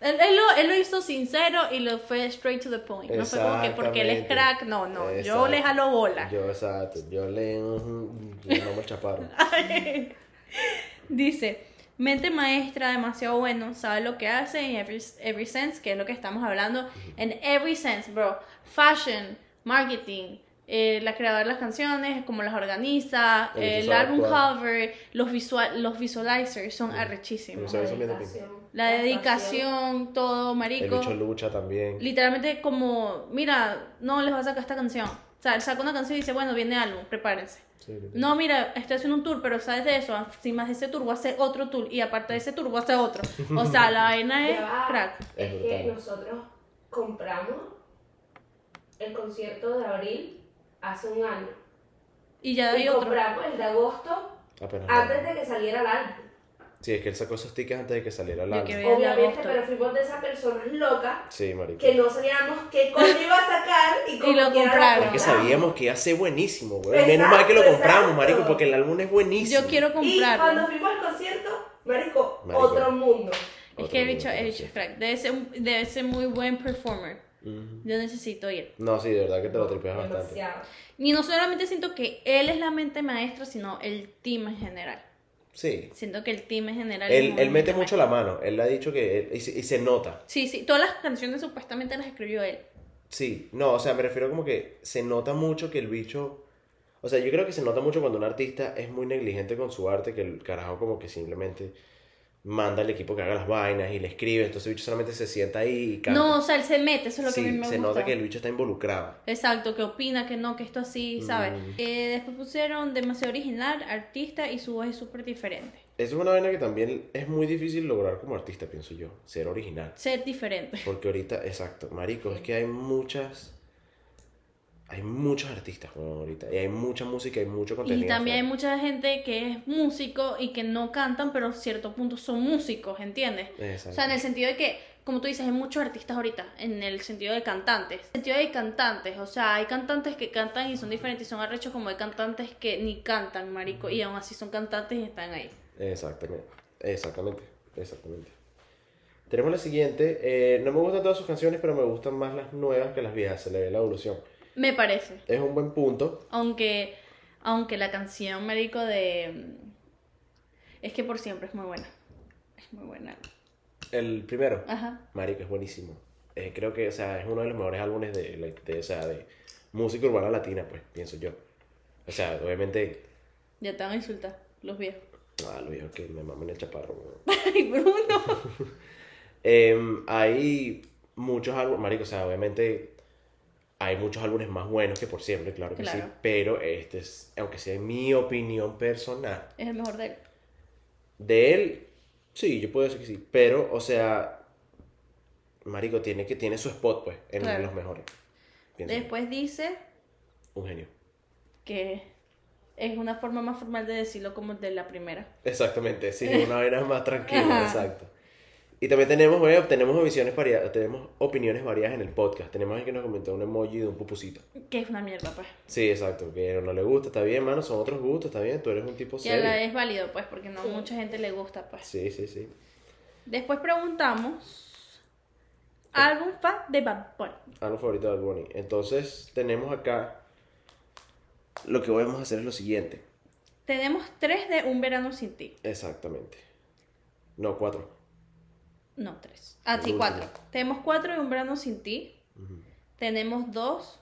Él, él lo, él lo hizo sincero y lo fue straight to the point. No fue como que porque él es crack, no, no. Yo Exacto. le jalo bola. Yo, exacto. Yo le. Yo no me chaparro. Dice, mente maestra, demasiado bueno, sabe lo que hace en every, every sense, que es lo que estamos hablando. En every sense, bro. Fashion, marketing, eh, la creadora de las canciones, cómo las organiza, El álbum actual. cover, los, visual, los visualizers son arrechísimos. Viene Dedicación, La dedicación, todo, El marico. bicho lucha también. Literalmente como, mira, no les va a sacar esta canción. O sea, él saca una canción y dice, bueno, viene álbum, prepárense. Sí. No, mira, estoy haciendo un tour, pero sabes de eso, sin más de ese tour voy a hacer otro tour y aparte de ese tour voy a hacer otro. O sea, la vaina es va. crack. Es Es que nosotros compramos el concierto de abril hace un año. Y ya Y hay otro. compramos el de agosto Apenas antes de que saliera el álbum. Sí, es que él sacó esos tickets antes de que saliera el álbum. Obviamente, pero fuimos de esas personas locas Sí, marico. que no sabíamos qué coño iba a sacar y, como lo quiera compraron. Es que compramos. sabíamos que iba a ser buenísimo, güey. Exacto, Menos mal que lo compramos, exacto. marico, porque el álbum es buenísimo. Yo quiero Y cuando comprarlo. fuimos al concierto, marico, Marico. otro mundo. Es que el bicho, el bicho. Debe ser, debe ser muy buen performer. Yo necesito ir. No, sí, de verdad que te lo tripeas bastante. Y no solamente siento que él es la mente maestra, sino el team en general. Sí. Siento que el team en general. es Él, él mete mucho la mano. Él ha dicho que. Y se, y se nota. Sí, sí, todas las canciones supuestamente las escribió él. Sí. No, o sea, me refiero como que se nota mucho que el bicho. O sea, yo creo que se nota mucho cuando un artista es muy negligente con su arte, que el carajo como que simplemente manda al equipo que haga las vainas y le escribe, entonces el bicho solamente se sienta ahí y canta. No, o sea, él se mete, eso es lo que a mí me se gusta. nota que el bicho está involucrado. Exacto, que opina, que no, que esto así, ¿sabes? Mm. Eh, después pusieron demasiado original, artista y su voz es súper diferente. Eso es una vaina que también es muy difícil lograr como artista, pienso yo, ser original. Ser diferente. Porque ahorita, exacto, marico, es que hay muchas... Hay muchos artistas, ahorita. Y hay mucha música, hay mucho contenido. Y también hay mucha gente que es músico y que no cantan, pero a cierto punto son músicos, ¿entiendes? Exacto. O sea, en el sentido de que, como tú dices, hay muchos artistas ahorita, en el sentido de cantantes. En el sentido de cantantes, o sea, hay cantantes que cantan y son diferentes y son arrechos, como hay cantantes que ni cantan, marico, y aún así son cantantes y están ahí. Exactamente, exactamente, exactamente. Tenemos la siguiente. eh, no me gustan todas sus canciones, pero me gustan más las nuevas que las viejas. Se le ve la evolución. Me parece. Es un buen punto. Aunque, aunque la canción, marico, de... Es que por siempre es muy buena. Es muy buena. El primero, Ajá. Marico, es buenísimo. Eh, creo que, o sea, es uno de los mejores álbumes de, la- de, o sea, de música urbana latina, pues, pienso yo. O sea, obviamente, Ya te van a insultar, los viejos. ah, lo digo que me mamen el chaparro. Ay, Bruno. Em, hay muchos álbumes, marico, o sea, obviamente hay muchos álbumes más buenos que por siempre, claro que sí. Pero este es, aunque sea mi opinión personal, Es el mejor de él. de él, sí, yo puedo decir que sí. Pero, o sea, marico, tiene que tiene su spot, pues, en Claro. los mejores. Pienso. Después dice Un genio. que es una forma más formal de decirlo como de la primera. Exactamente, sí, una vaina más tranquila, exacto. Y también tenemos, bueno, tenemos visiones variadas, tenemos opiniones variadas en el podcast. Tenemos alguien que nos comentó un emoji de un pupusito. Que es una mierda, pues. Sí, exacto, que no le gusta, está bien, mano, son otros gustos, está bien, tú eres un tipo serio. la es válido, pues, porque no Sí. mucha gente le gusta, pues. Sí, sí, sí. Después preguntamos álbum fan de Bad Bunny. Algo favorito de Bad Bunny. Entonces, tenemos acá, lo que vamos a hacer es lo siguiente. Tenemos tres de Un Verano Sin Ti. Exactamente. No, cuatro. No, tres. Ah, sí, cuatro. Tenemos cuatro de Un Verano Sin Ti. Tenemos dos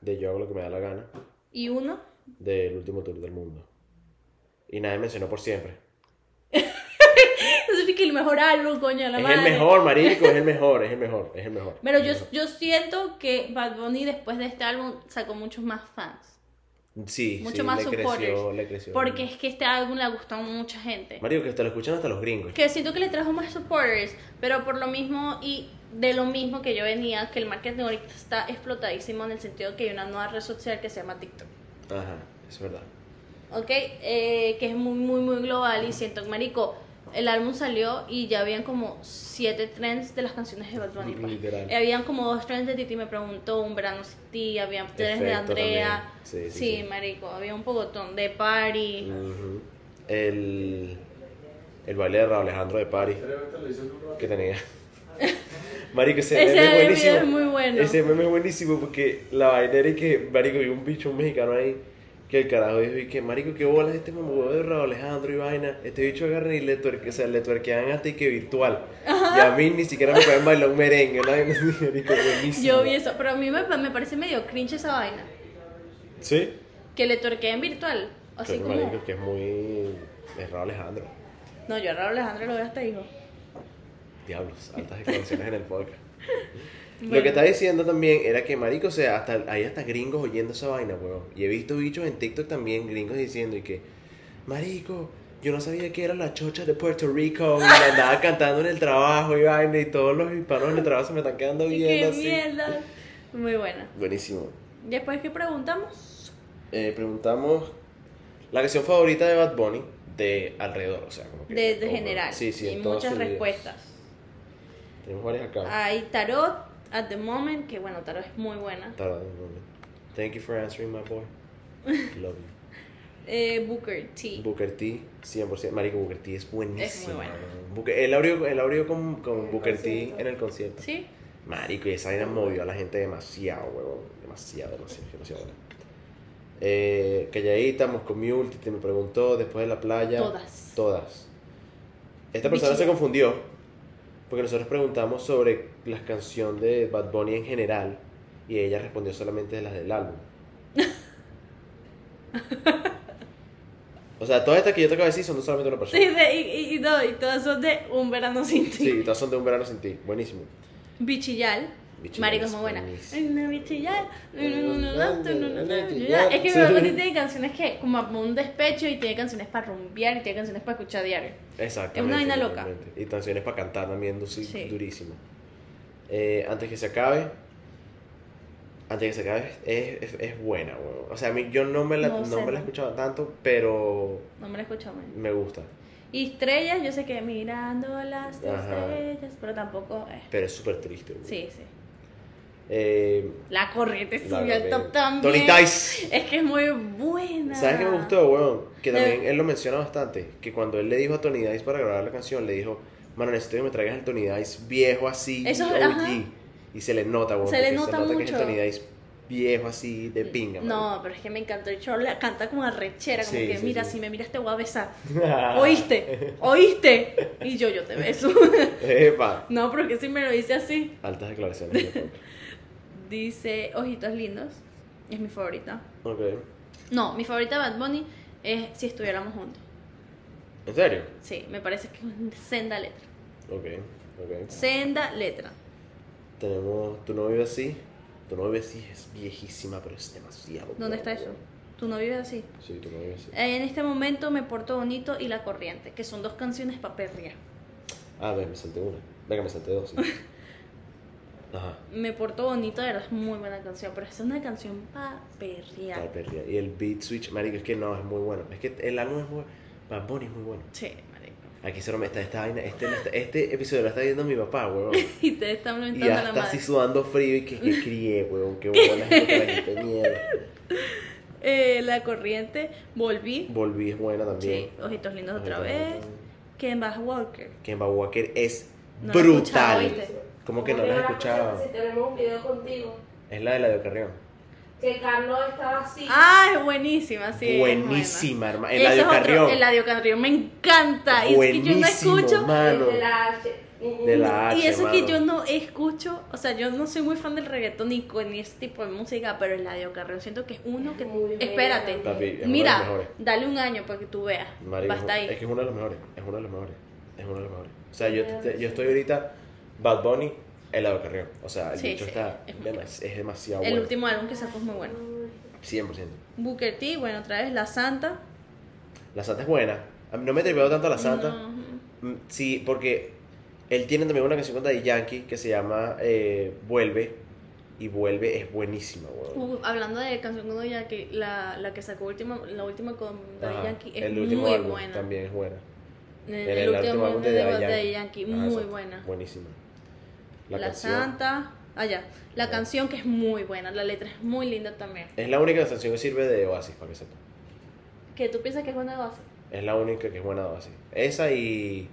De Yo hago lo que me da la gana, y uno. del último tour del mundo. Y nadie mencionó por siempre. Eso sí que el mejor álbum, coño, de la es madre. el mejor, marico, es el mejor, es el mejor, es el mejor. Pero Es yo, mejor. yo siento que Bad Bunny después de este álbum sacó muchos más fans. Sí, mucho sí, más le creció, supporters. le creció. Porque es que este álbum le gustó a mucha gente. Marico, que te lo escuchan hasta los gringos. Que siento que le trajo más supporters, pero por lo mismo y de lo mismo que yo venía, que el marketing ahorita está explotadísimo en el sentido de que hay una nueva red social que se llama TikTok. Ajá, es verdad. ¿Ok? Eh, que es muy, muy, muy global y siento que, marico, el álbum salió y ya habían como siete trends de las canciones de Bad Bunny. pues. Literal. Habían como dos trends de Titi me preguntó, Un verano sin ti, habían trends de Andrea. Sí, Sí, sí, sí. marico, había un pogotón de Party. Ujú. El, el baile de Raúl Alejandro de París que tenía. Marico, ese, Ese meme es video buenísimo. es muy bueno. Ese meme es buenísimo porque la vaina era que, Marico, vi un bicho, un mexicano ahí, que el carajo dijo y que, Marico, qué bolas este mambo de Raúl Alejandro y vaina. Este bicho agarran y le, tuerque, o sea, le tuerquean hasta y que virtual. Y a mí ni siquiera me pueden bailar un merengue, Marico, buenísimo. Yo vi eso, pero a mí me, me parece medio cringe esa vaina. ¿Sí? Que le tuerqueen virtual. Así Pero, como. Marico, que es muy... Es Raúl Alejandro. No, yo a Raúl Alejandro lo veo hasta hijo. Diablos, altas declaraciones en el podcast. Lo que estaba diciendo también era que, marico, o sea, hasta, hay hasta gringos oyendo esa vaina, weón. Y he visto bichos en TikTok también, gringos diciendo y que, marico, yo no sabía que era la chocha de Puerto Rico. Y me andaba cantando en el trabajo y vaina y todos los hispanos en el trabajo se me están quedando viendo qué así. mierda. Muy buena. Buenísimo. Después que preguntamos, Eh, preguntamos la canción favorita de Bad Bunny de alrededor, o sea, como que... de, de como- general. Sí, sí, y muchas respuestas. Tenemos varias acá. Hay Tarot, At the Moment, que bueno, Tarot es muy buena. Tarda un momento. Thank you for answering my boy. Love you. Eh, Booker T. Booker T, 100%. Marico, Booker T es buenísimo. Es muy bueno. Booker- él abrió, él abrió con, con Booker T en el concierto. ¿Sí? Marico, y esa vaina movió a la gente demasiado, huevón. Demasiado, demasiado, demasiado. bueno. Eh, Calladita, Moscow Mule, te me preguntó después de la playa. Todas. Todas. Esta persona se confundió porque nosotros preguntamos sobre las canciones de Bad Bunny en general y ella respondió solamente de las del álbum. O sea, todas estas que yo te acabo de decir son de solamente una persona. Sí, de- y, y, y no, y todas son de un verano sin ti. Sí, todas son de un verano sin ti. Buenísimo. Bichillal. Marico es muy buena. Bichillal. Es que Bad Bunny tiene canciones que como un despecho y tiene canciones para rumbear y tiene canciones para escuchar diario. Exactamente. Es una vaina loca. Y canciones para cantar también, durísimo. Eh, antes que se acabe. Antes que se acabe es, es, es buena, weón. O sea, a mí yo no me la, No no sé, me la he escuchado tanto, pero No me la he escuchado man. me gusta. Y estrellas, yo sé que mirando las Ajá. estrellas, pero tampoco. eh. Pero es súper triste. weón. Sí, sí. Eh, La corriente subió al top también. Tony Dice. Es que es muy buena. ¿Sabes qué me gustó, weón? Que también él lo menciona bastante. Que cuando él le dijo a Tony Dice para grabar la canción, le dijo, mano, necesito que me traigas el Tony Dice viejo así, Eso es- OG". ajá. Y se le nota, weón. Se le porque nota que es el mucho. Tony Dice viejo así, de pinga, No, pero es que me encantó. El la canta como arrechera, como Sí, que sí, mira, sí. si me miras te voy a besar. ¿Oíste? ¿Oíste? Y yo, yo te beso. Epa. no, porque si me lo dice así. Altas declaraciones. Dice Ojitos Lindos. Es mi favorita. ok. No, mi favorita Bad Bunny es Si estuviéramos juntos. ¿En serio? Sí, me parece que es una senda letra. Ok, ok. Senda letra. Tenemos Tu no vive así. Tu no vive así es viejísima, pero es demasiado. ¿Dónde está eso? ¿Tú no vives así? Sí, Tu no vive así. En este momento me porto bonito y La Corriente, que son dos canciones para perrear. Ah, ven, me salté una. Venga, me salté dos. sí. Ajá. Me porto bonito, de verdad es muy buena canción, pero es una canción para perrear. Para perrear. Y el beat switch, marico, es que no, es muy bueno. Es que el álbum es muy Bad Bunny es muy bueno. Sí, marico. Aquí se lo me está esta vaina. Este, este episodio lo está viendo mi papá, weón. Y te están Y lamentando ya la está así sudando frío y que, que crié, weón. Qué buena gente mierda. Eh, la Corriente, Volví. Volví es buena también. Sí, Ojitos Lindos otra vez. Lindos. Kemba Walker. Kemba Walker es No brutal. ¿Cómo que no la has escuchado? Si tenemos un video contigo, Es la de la de Carrión. Que Carlos estaba así. Ah, es buenísima, sí. Buenísima, hermano. El Eso de es otro, Carrión. El Eladio Carrión me encanta. Y es que yo no Buenísimo, escucho. mano. de la H. De la H, Y eso que mano. yo no escucho, o sea, yo no soy muy fan del reggaetón ni con ese tipo de música, pero Eladio Carrión siento que es uno que... Muy. Espérate, es mira, dale un año para que tú veas. Marico, Va a estar es que es uno de los mejores. Es uno de los mejores. Es uno de los mejores. O sea, yo, te- yo estoy ahorita Bad Bunny, el lado Carrión. O sea, el Sí, bicho sí, está es muy demas- es demasiado El bueno. último álbum que sacó es muy bueno. 100%. Booker T, bueno, otra vez La Santa. La Santa es buena. No me he tanto a la Santa. No. Mm, Sí, porque él tiene también una canción con Daddy Yankee que se llama eh, Vuelve. Y Vuelve es buenísima, weón. Uh, hablando de canción con Daddy Yankee, la, la que sacó última, la última con Daddy Ajá, Yankee es el último muy álbum buena. también es buena. El, El, el el último álbum de de Daddy Daddy Yankee, Yankee. Ajá, muy exacto. buena. Buenísima. La, Santa, ah ya, la canción que es muy buena, la letra es muy linda también. es la única canción que sirve de Oasis, para que sepa. ¿Que tú piensas que es buena base? Es la única que es buena de Oasis. Esa y.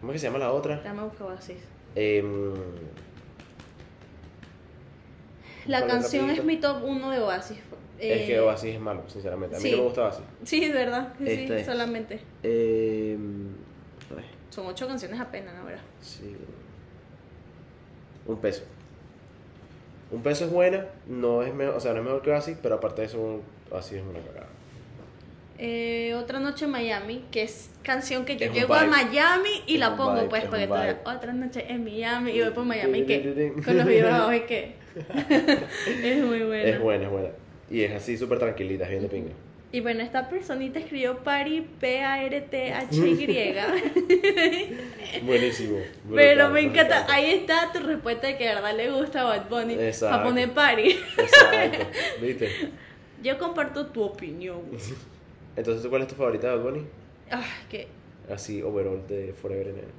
¿Cómo es que se llama la otra? Déjame buscar Oasis. Em, La ¿cuál canción es mi top 1 de Oasis. Es Eh, que Oasis es malo, sinceramente. A mí sí. no me gusta Oasis. Sí, es verdad, sí, Esta es. solamente. Em, Son ocho canciones apenas, ¿no? ¿verdad? sí. Un peso. Un peso es buena, no es mejor, o sea, no es mejor que Oasis, pero aparte de eso, Oasis es una cagada. Eh, Otra noche en Miami, que es canción que yo Es llego a. Miami y Es la pongo vibe, pues que veas, vibe. otra noche en Miami y voy por Miami y qué, con los videos abajo y qué. es muy buena. Es buena, es buena. Y es así súper tranquilita, es bien de pinga. Y bueno, esta personita escribió Pari P-A-R-T-H-Y. Buenísimo. Pero me encanta, encanta. ahí está tu respuesta de que de verdad le gusta Bad Bunny. Exacto. A poner Pari. Exacto, ¿viste? Yo comparto tu opinión. Entonces, ¿tú ¿cuál es tu favorita de Bad Bunny? Ay, que. Así, overall de Forever and Ever.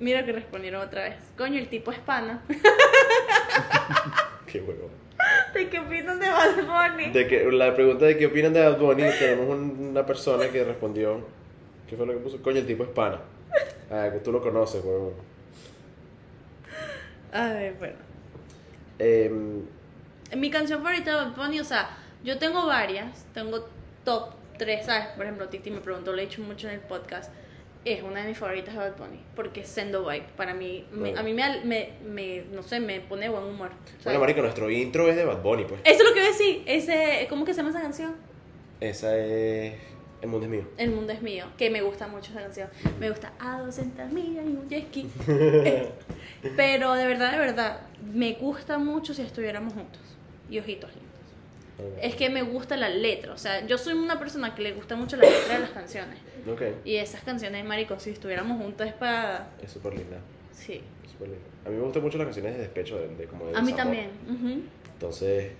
Mira que respondieron otra vez. Coño, el tipo es pana. Qué huevo. ¿De qué opinan de Bad Bunny? De que, la pregunta de qué opinan de Bad Bunny, tenemos un- una persona que respondió. ¿Qué fue lo que puso? Coño, el tipo es pana. Ah, que tú lo conoces, huevón. A ver, bueno. Em, Mi canción favorita de Bad Bunny, o sea, yo tengo varias. Tengo top 3, ¿sabes? Por ejemplo, Titi me preguntó, lo he dicho mucho en el podcast. Es una de mis favoritas de Bad Bunny. Porque es Sendo Vibe. Para mí, me- a mí me, me, me- no sé, me pone buen humor. ¿sabes? bueno, marico, nuestro intro es de Bad Bunny, pues. Eso es lo que voy a decir. Ese, ¿Cómo que se llama esa canción? Esa es. El mundo es mío. El mundo es mío, que me gusta mucho esa canción. Me gusta a 200 millas y un jet ski. Pero de verdad, de verdad, me gusta mucho si estuviéramos juntos. Y ojitos lindos. Es que me gusta la letra. O sea, yo soy una persona que le gusta mucho la letra de las canciones. Ok. Y esas canciones, marico, si estuviéramos juntos es para... Es súper linda. Sí. es súper linda. A mí me gustan mucho las canciones de despecho, de, de como de A mí también. ujú. Entonces,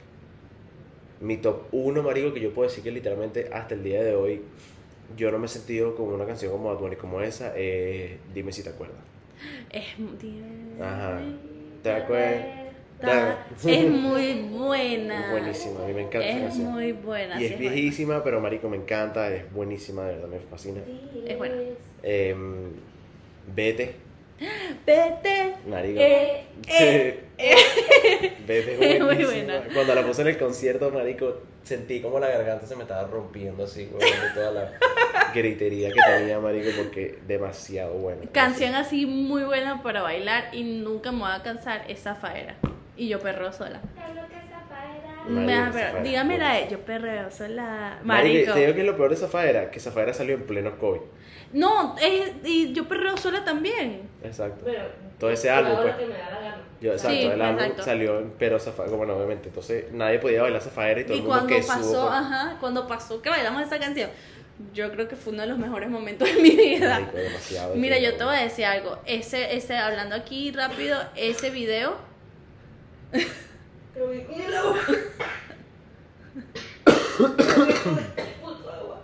mi top 1, marico, que yo puedo decir que literalmente hasta el día de hoy yo no me he sentido como una canción como Bad como esa, eh, dime si te acuerdas. Es, dime- Ajá. ¿Te acuerdas? Es muy buena. Buenísima, a mí me encanta esa Es canción. muy buena. Y es buena. viejísima, pero marico, me encanta, es buenísima, de verdad, me fascina. Es buena. Em, Vete, Vete. marico. Eh, eh, Sí. Vete es muy buena. Cuando la puse en el concierto, marico, sentí como la garganta se me estaba rompiendo así, güey, de toda la gritería que tenía, marico, porque demasiado buena. Canción así muy buena para bailar y nunca me voy a cansar es Zafaera. Y yo perreo sola. Marico, Zafaera. Dígame la de yo perreo sola. Marico, Marico. te digo que es lo peor de Zafaera, que Zafaera salió en pleno COVID. No, es- y yo perreo sola también. Exacto. Pero, Todo ese álbum, pues. lo que me da la gana. Yo, exacto, Sí, el álbum exacto. salió, en- pero Zafaera, bueno, obviamente, entonces nadie podía bailar Zafaera y todo Y el mundo cuando que pasó, subo, ajá, cuando pasó que bailamos esa canción, yo creo que fue uno de los mejores momentos de mi vida. Marico, demasiado Mira, yo te voy a decir algo. Ese, ese, hablando aquí rápido, ese video, Pero mi mi agua. Puto agua.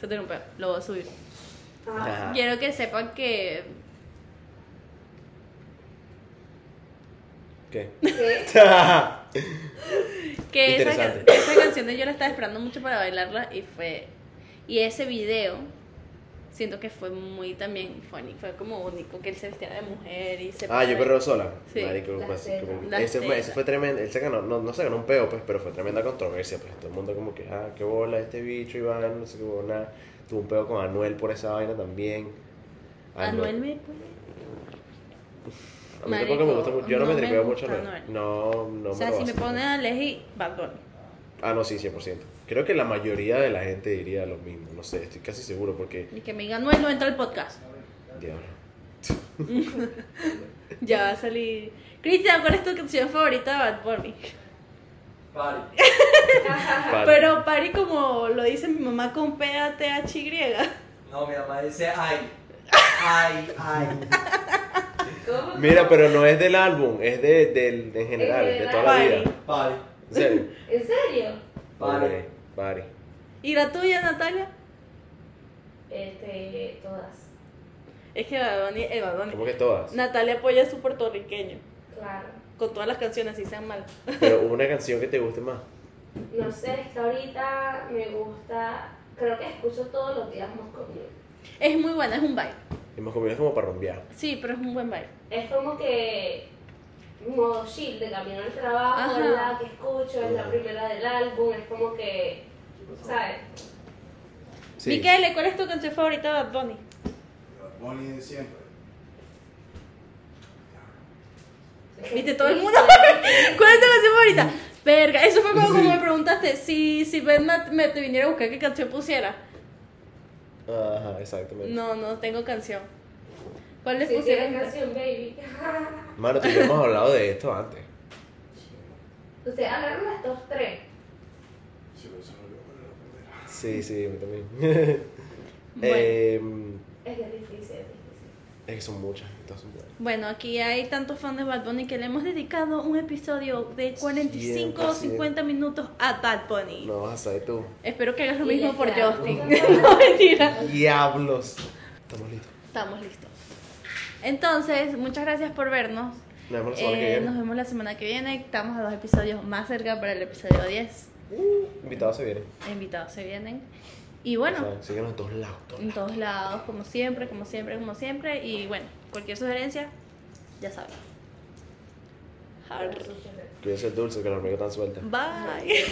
se tiene un pedo, lo voy a subir. Ajá. Quiero que sepan que ¿Qué? ¿Qué? que esa, esa canción yo la estaba esperando mucho para bailarla y fue y ese video siento que fue muy también funny fue como único que él se vistiera de mujer y se Ah, yo perreo sola. Sí. Marico, pues, como- ese, fue, ese fue tremendo. Él se ganó, no, no se ganó un peo, pues, pero fue tremenda controversia. Pues todo el mundo, como que, ah, qué bola este bicho, Iván, no sé qué bola. Tuvo un peo con Anuel por esa vaina también. Anuel me puede A mí tampoco me gusta Marico, mucho. Yo no, me no me tripeo mucho Anuel. Anuel. No, no o sea me si me ponen a elegir Bad Bunny Ah, no, sí, 100%. Creo que la mayoría de la gente diría lo mismo. No sé, estoy casi seguro porque. y que me digan Anuel no entra al podcast Diablo. ya va a salir Cristian ¿cuál es tu canción favorita de Bad Bunny? Vale. pero pari como lo dice mi mamá con P-A-T-H-Y No, mi mamá dice ay. Ay, ay. ¿Cómo? Mira, pero no es del álbum, es de, del en general, de toda la Party. vida. Pari. ¿En serio? ¿En serio? Vale. Party. ¿y la tuya Natalia? Este, todas. es que Bad Bunny, eh, Bad Bunny. ¿Cómo que todas? Natalia apoya a su puertorriqueño Claro. con todas las canciones si sean mal Pero una canción que te guste más. No sé, es que ahorita me gusta. Creo que escucho todos los días más conmigo. es muy buena es un más conmigo es como para rumbear. sí pero es un buen vibe Es como que. Modo chill de camino al trabajo, Ajá. es la que escucho, es la primera del álbum, es como que. ¿Sabes? Sí. Miquele, ¿cuál es tu canción favorita de Bad Bunny? Bonnie de siempre. ¿Viste todo el mundo? ¿Cuál es tu canción favorita? Verga, eso fue como, como me preguntaste si, si Ben me, me te viniera a buscar qué canción pusiera. Ajá, exactamente. No, no tengo canción. ¿Cuál les Si pusieron? canción, baby. Mano, tú hemos hablado de esto antes. Ustedes hablaron de estos tres. Sí, pero se me olvidó poner la primera. Sí, sí, a mí también. Bueno. Em, Es que es difícil, es difícil. es que son muchas, todas son buenas. Bueno, aquí hay tantos fans de Bad Bunny que le hemos dedicado un episodio de 45 o 100%. 50 minutos a Bad Bunny. No vas a saber tú. Espero que hagas lo mismo por Justin. no, mentira. Diablos. Estamos listos. Estamos listos. Entonces, muchas gracias por vernos. Nos vemos la semana que Eh, viene. nos vemos la semana que viene. Estamos a dos episodios más cerca para el episodio 10. Invitados se vienen. Invitados se vienen. Y bueno, O sea, síguenos en todos lados. todos en todos lados, como siempre, como siempre, como siempre. Y bueno, cualquier sugerencia, ya saben. Cuídense dulce, que los amigos están sueltos. Bye.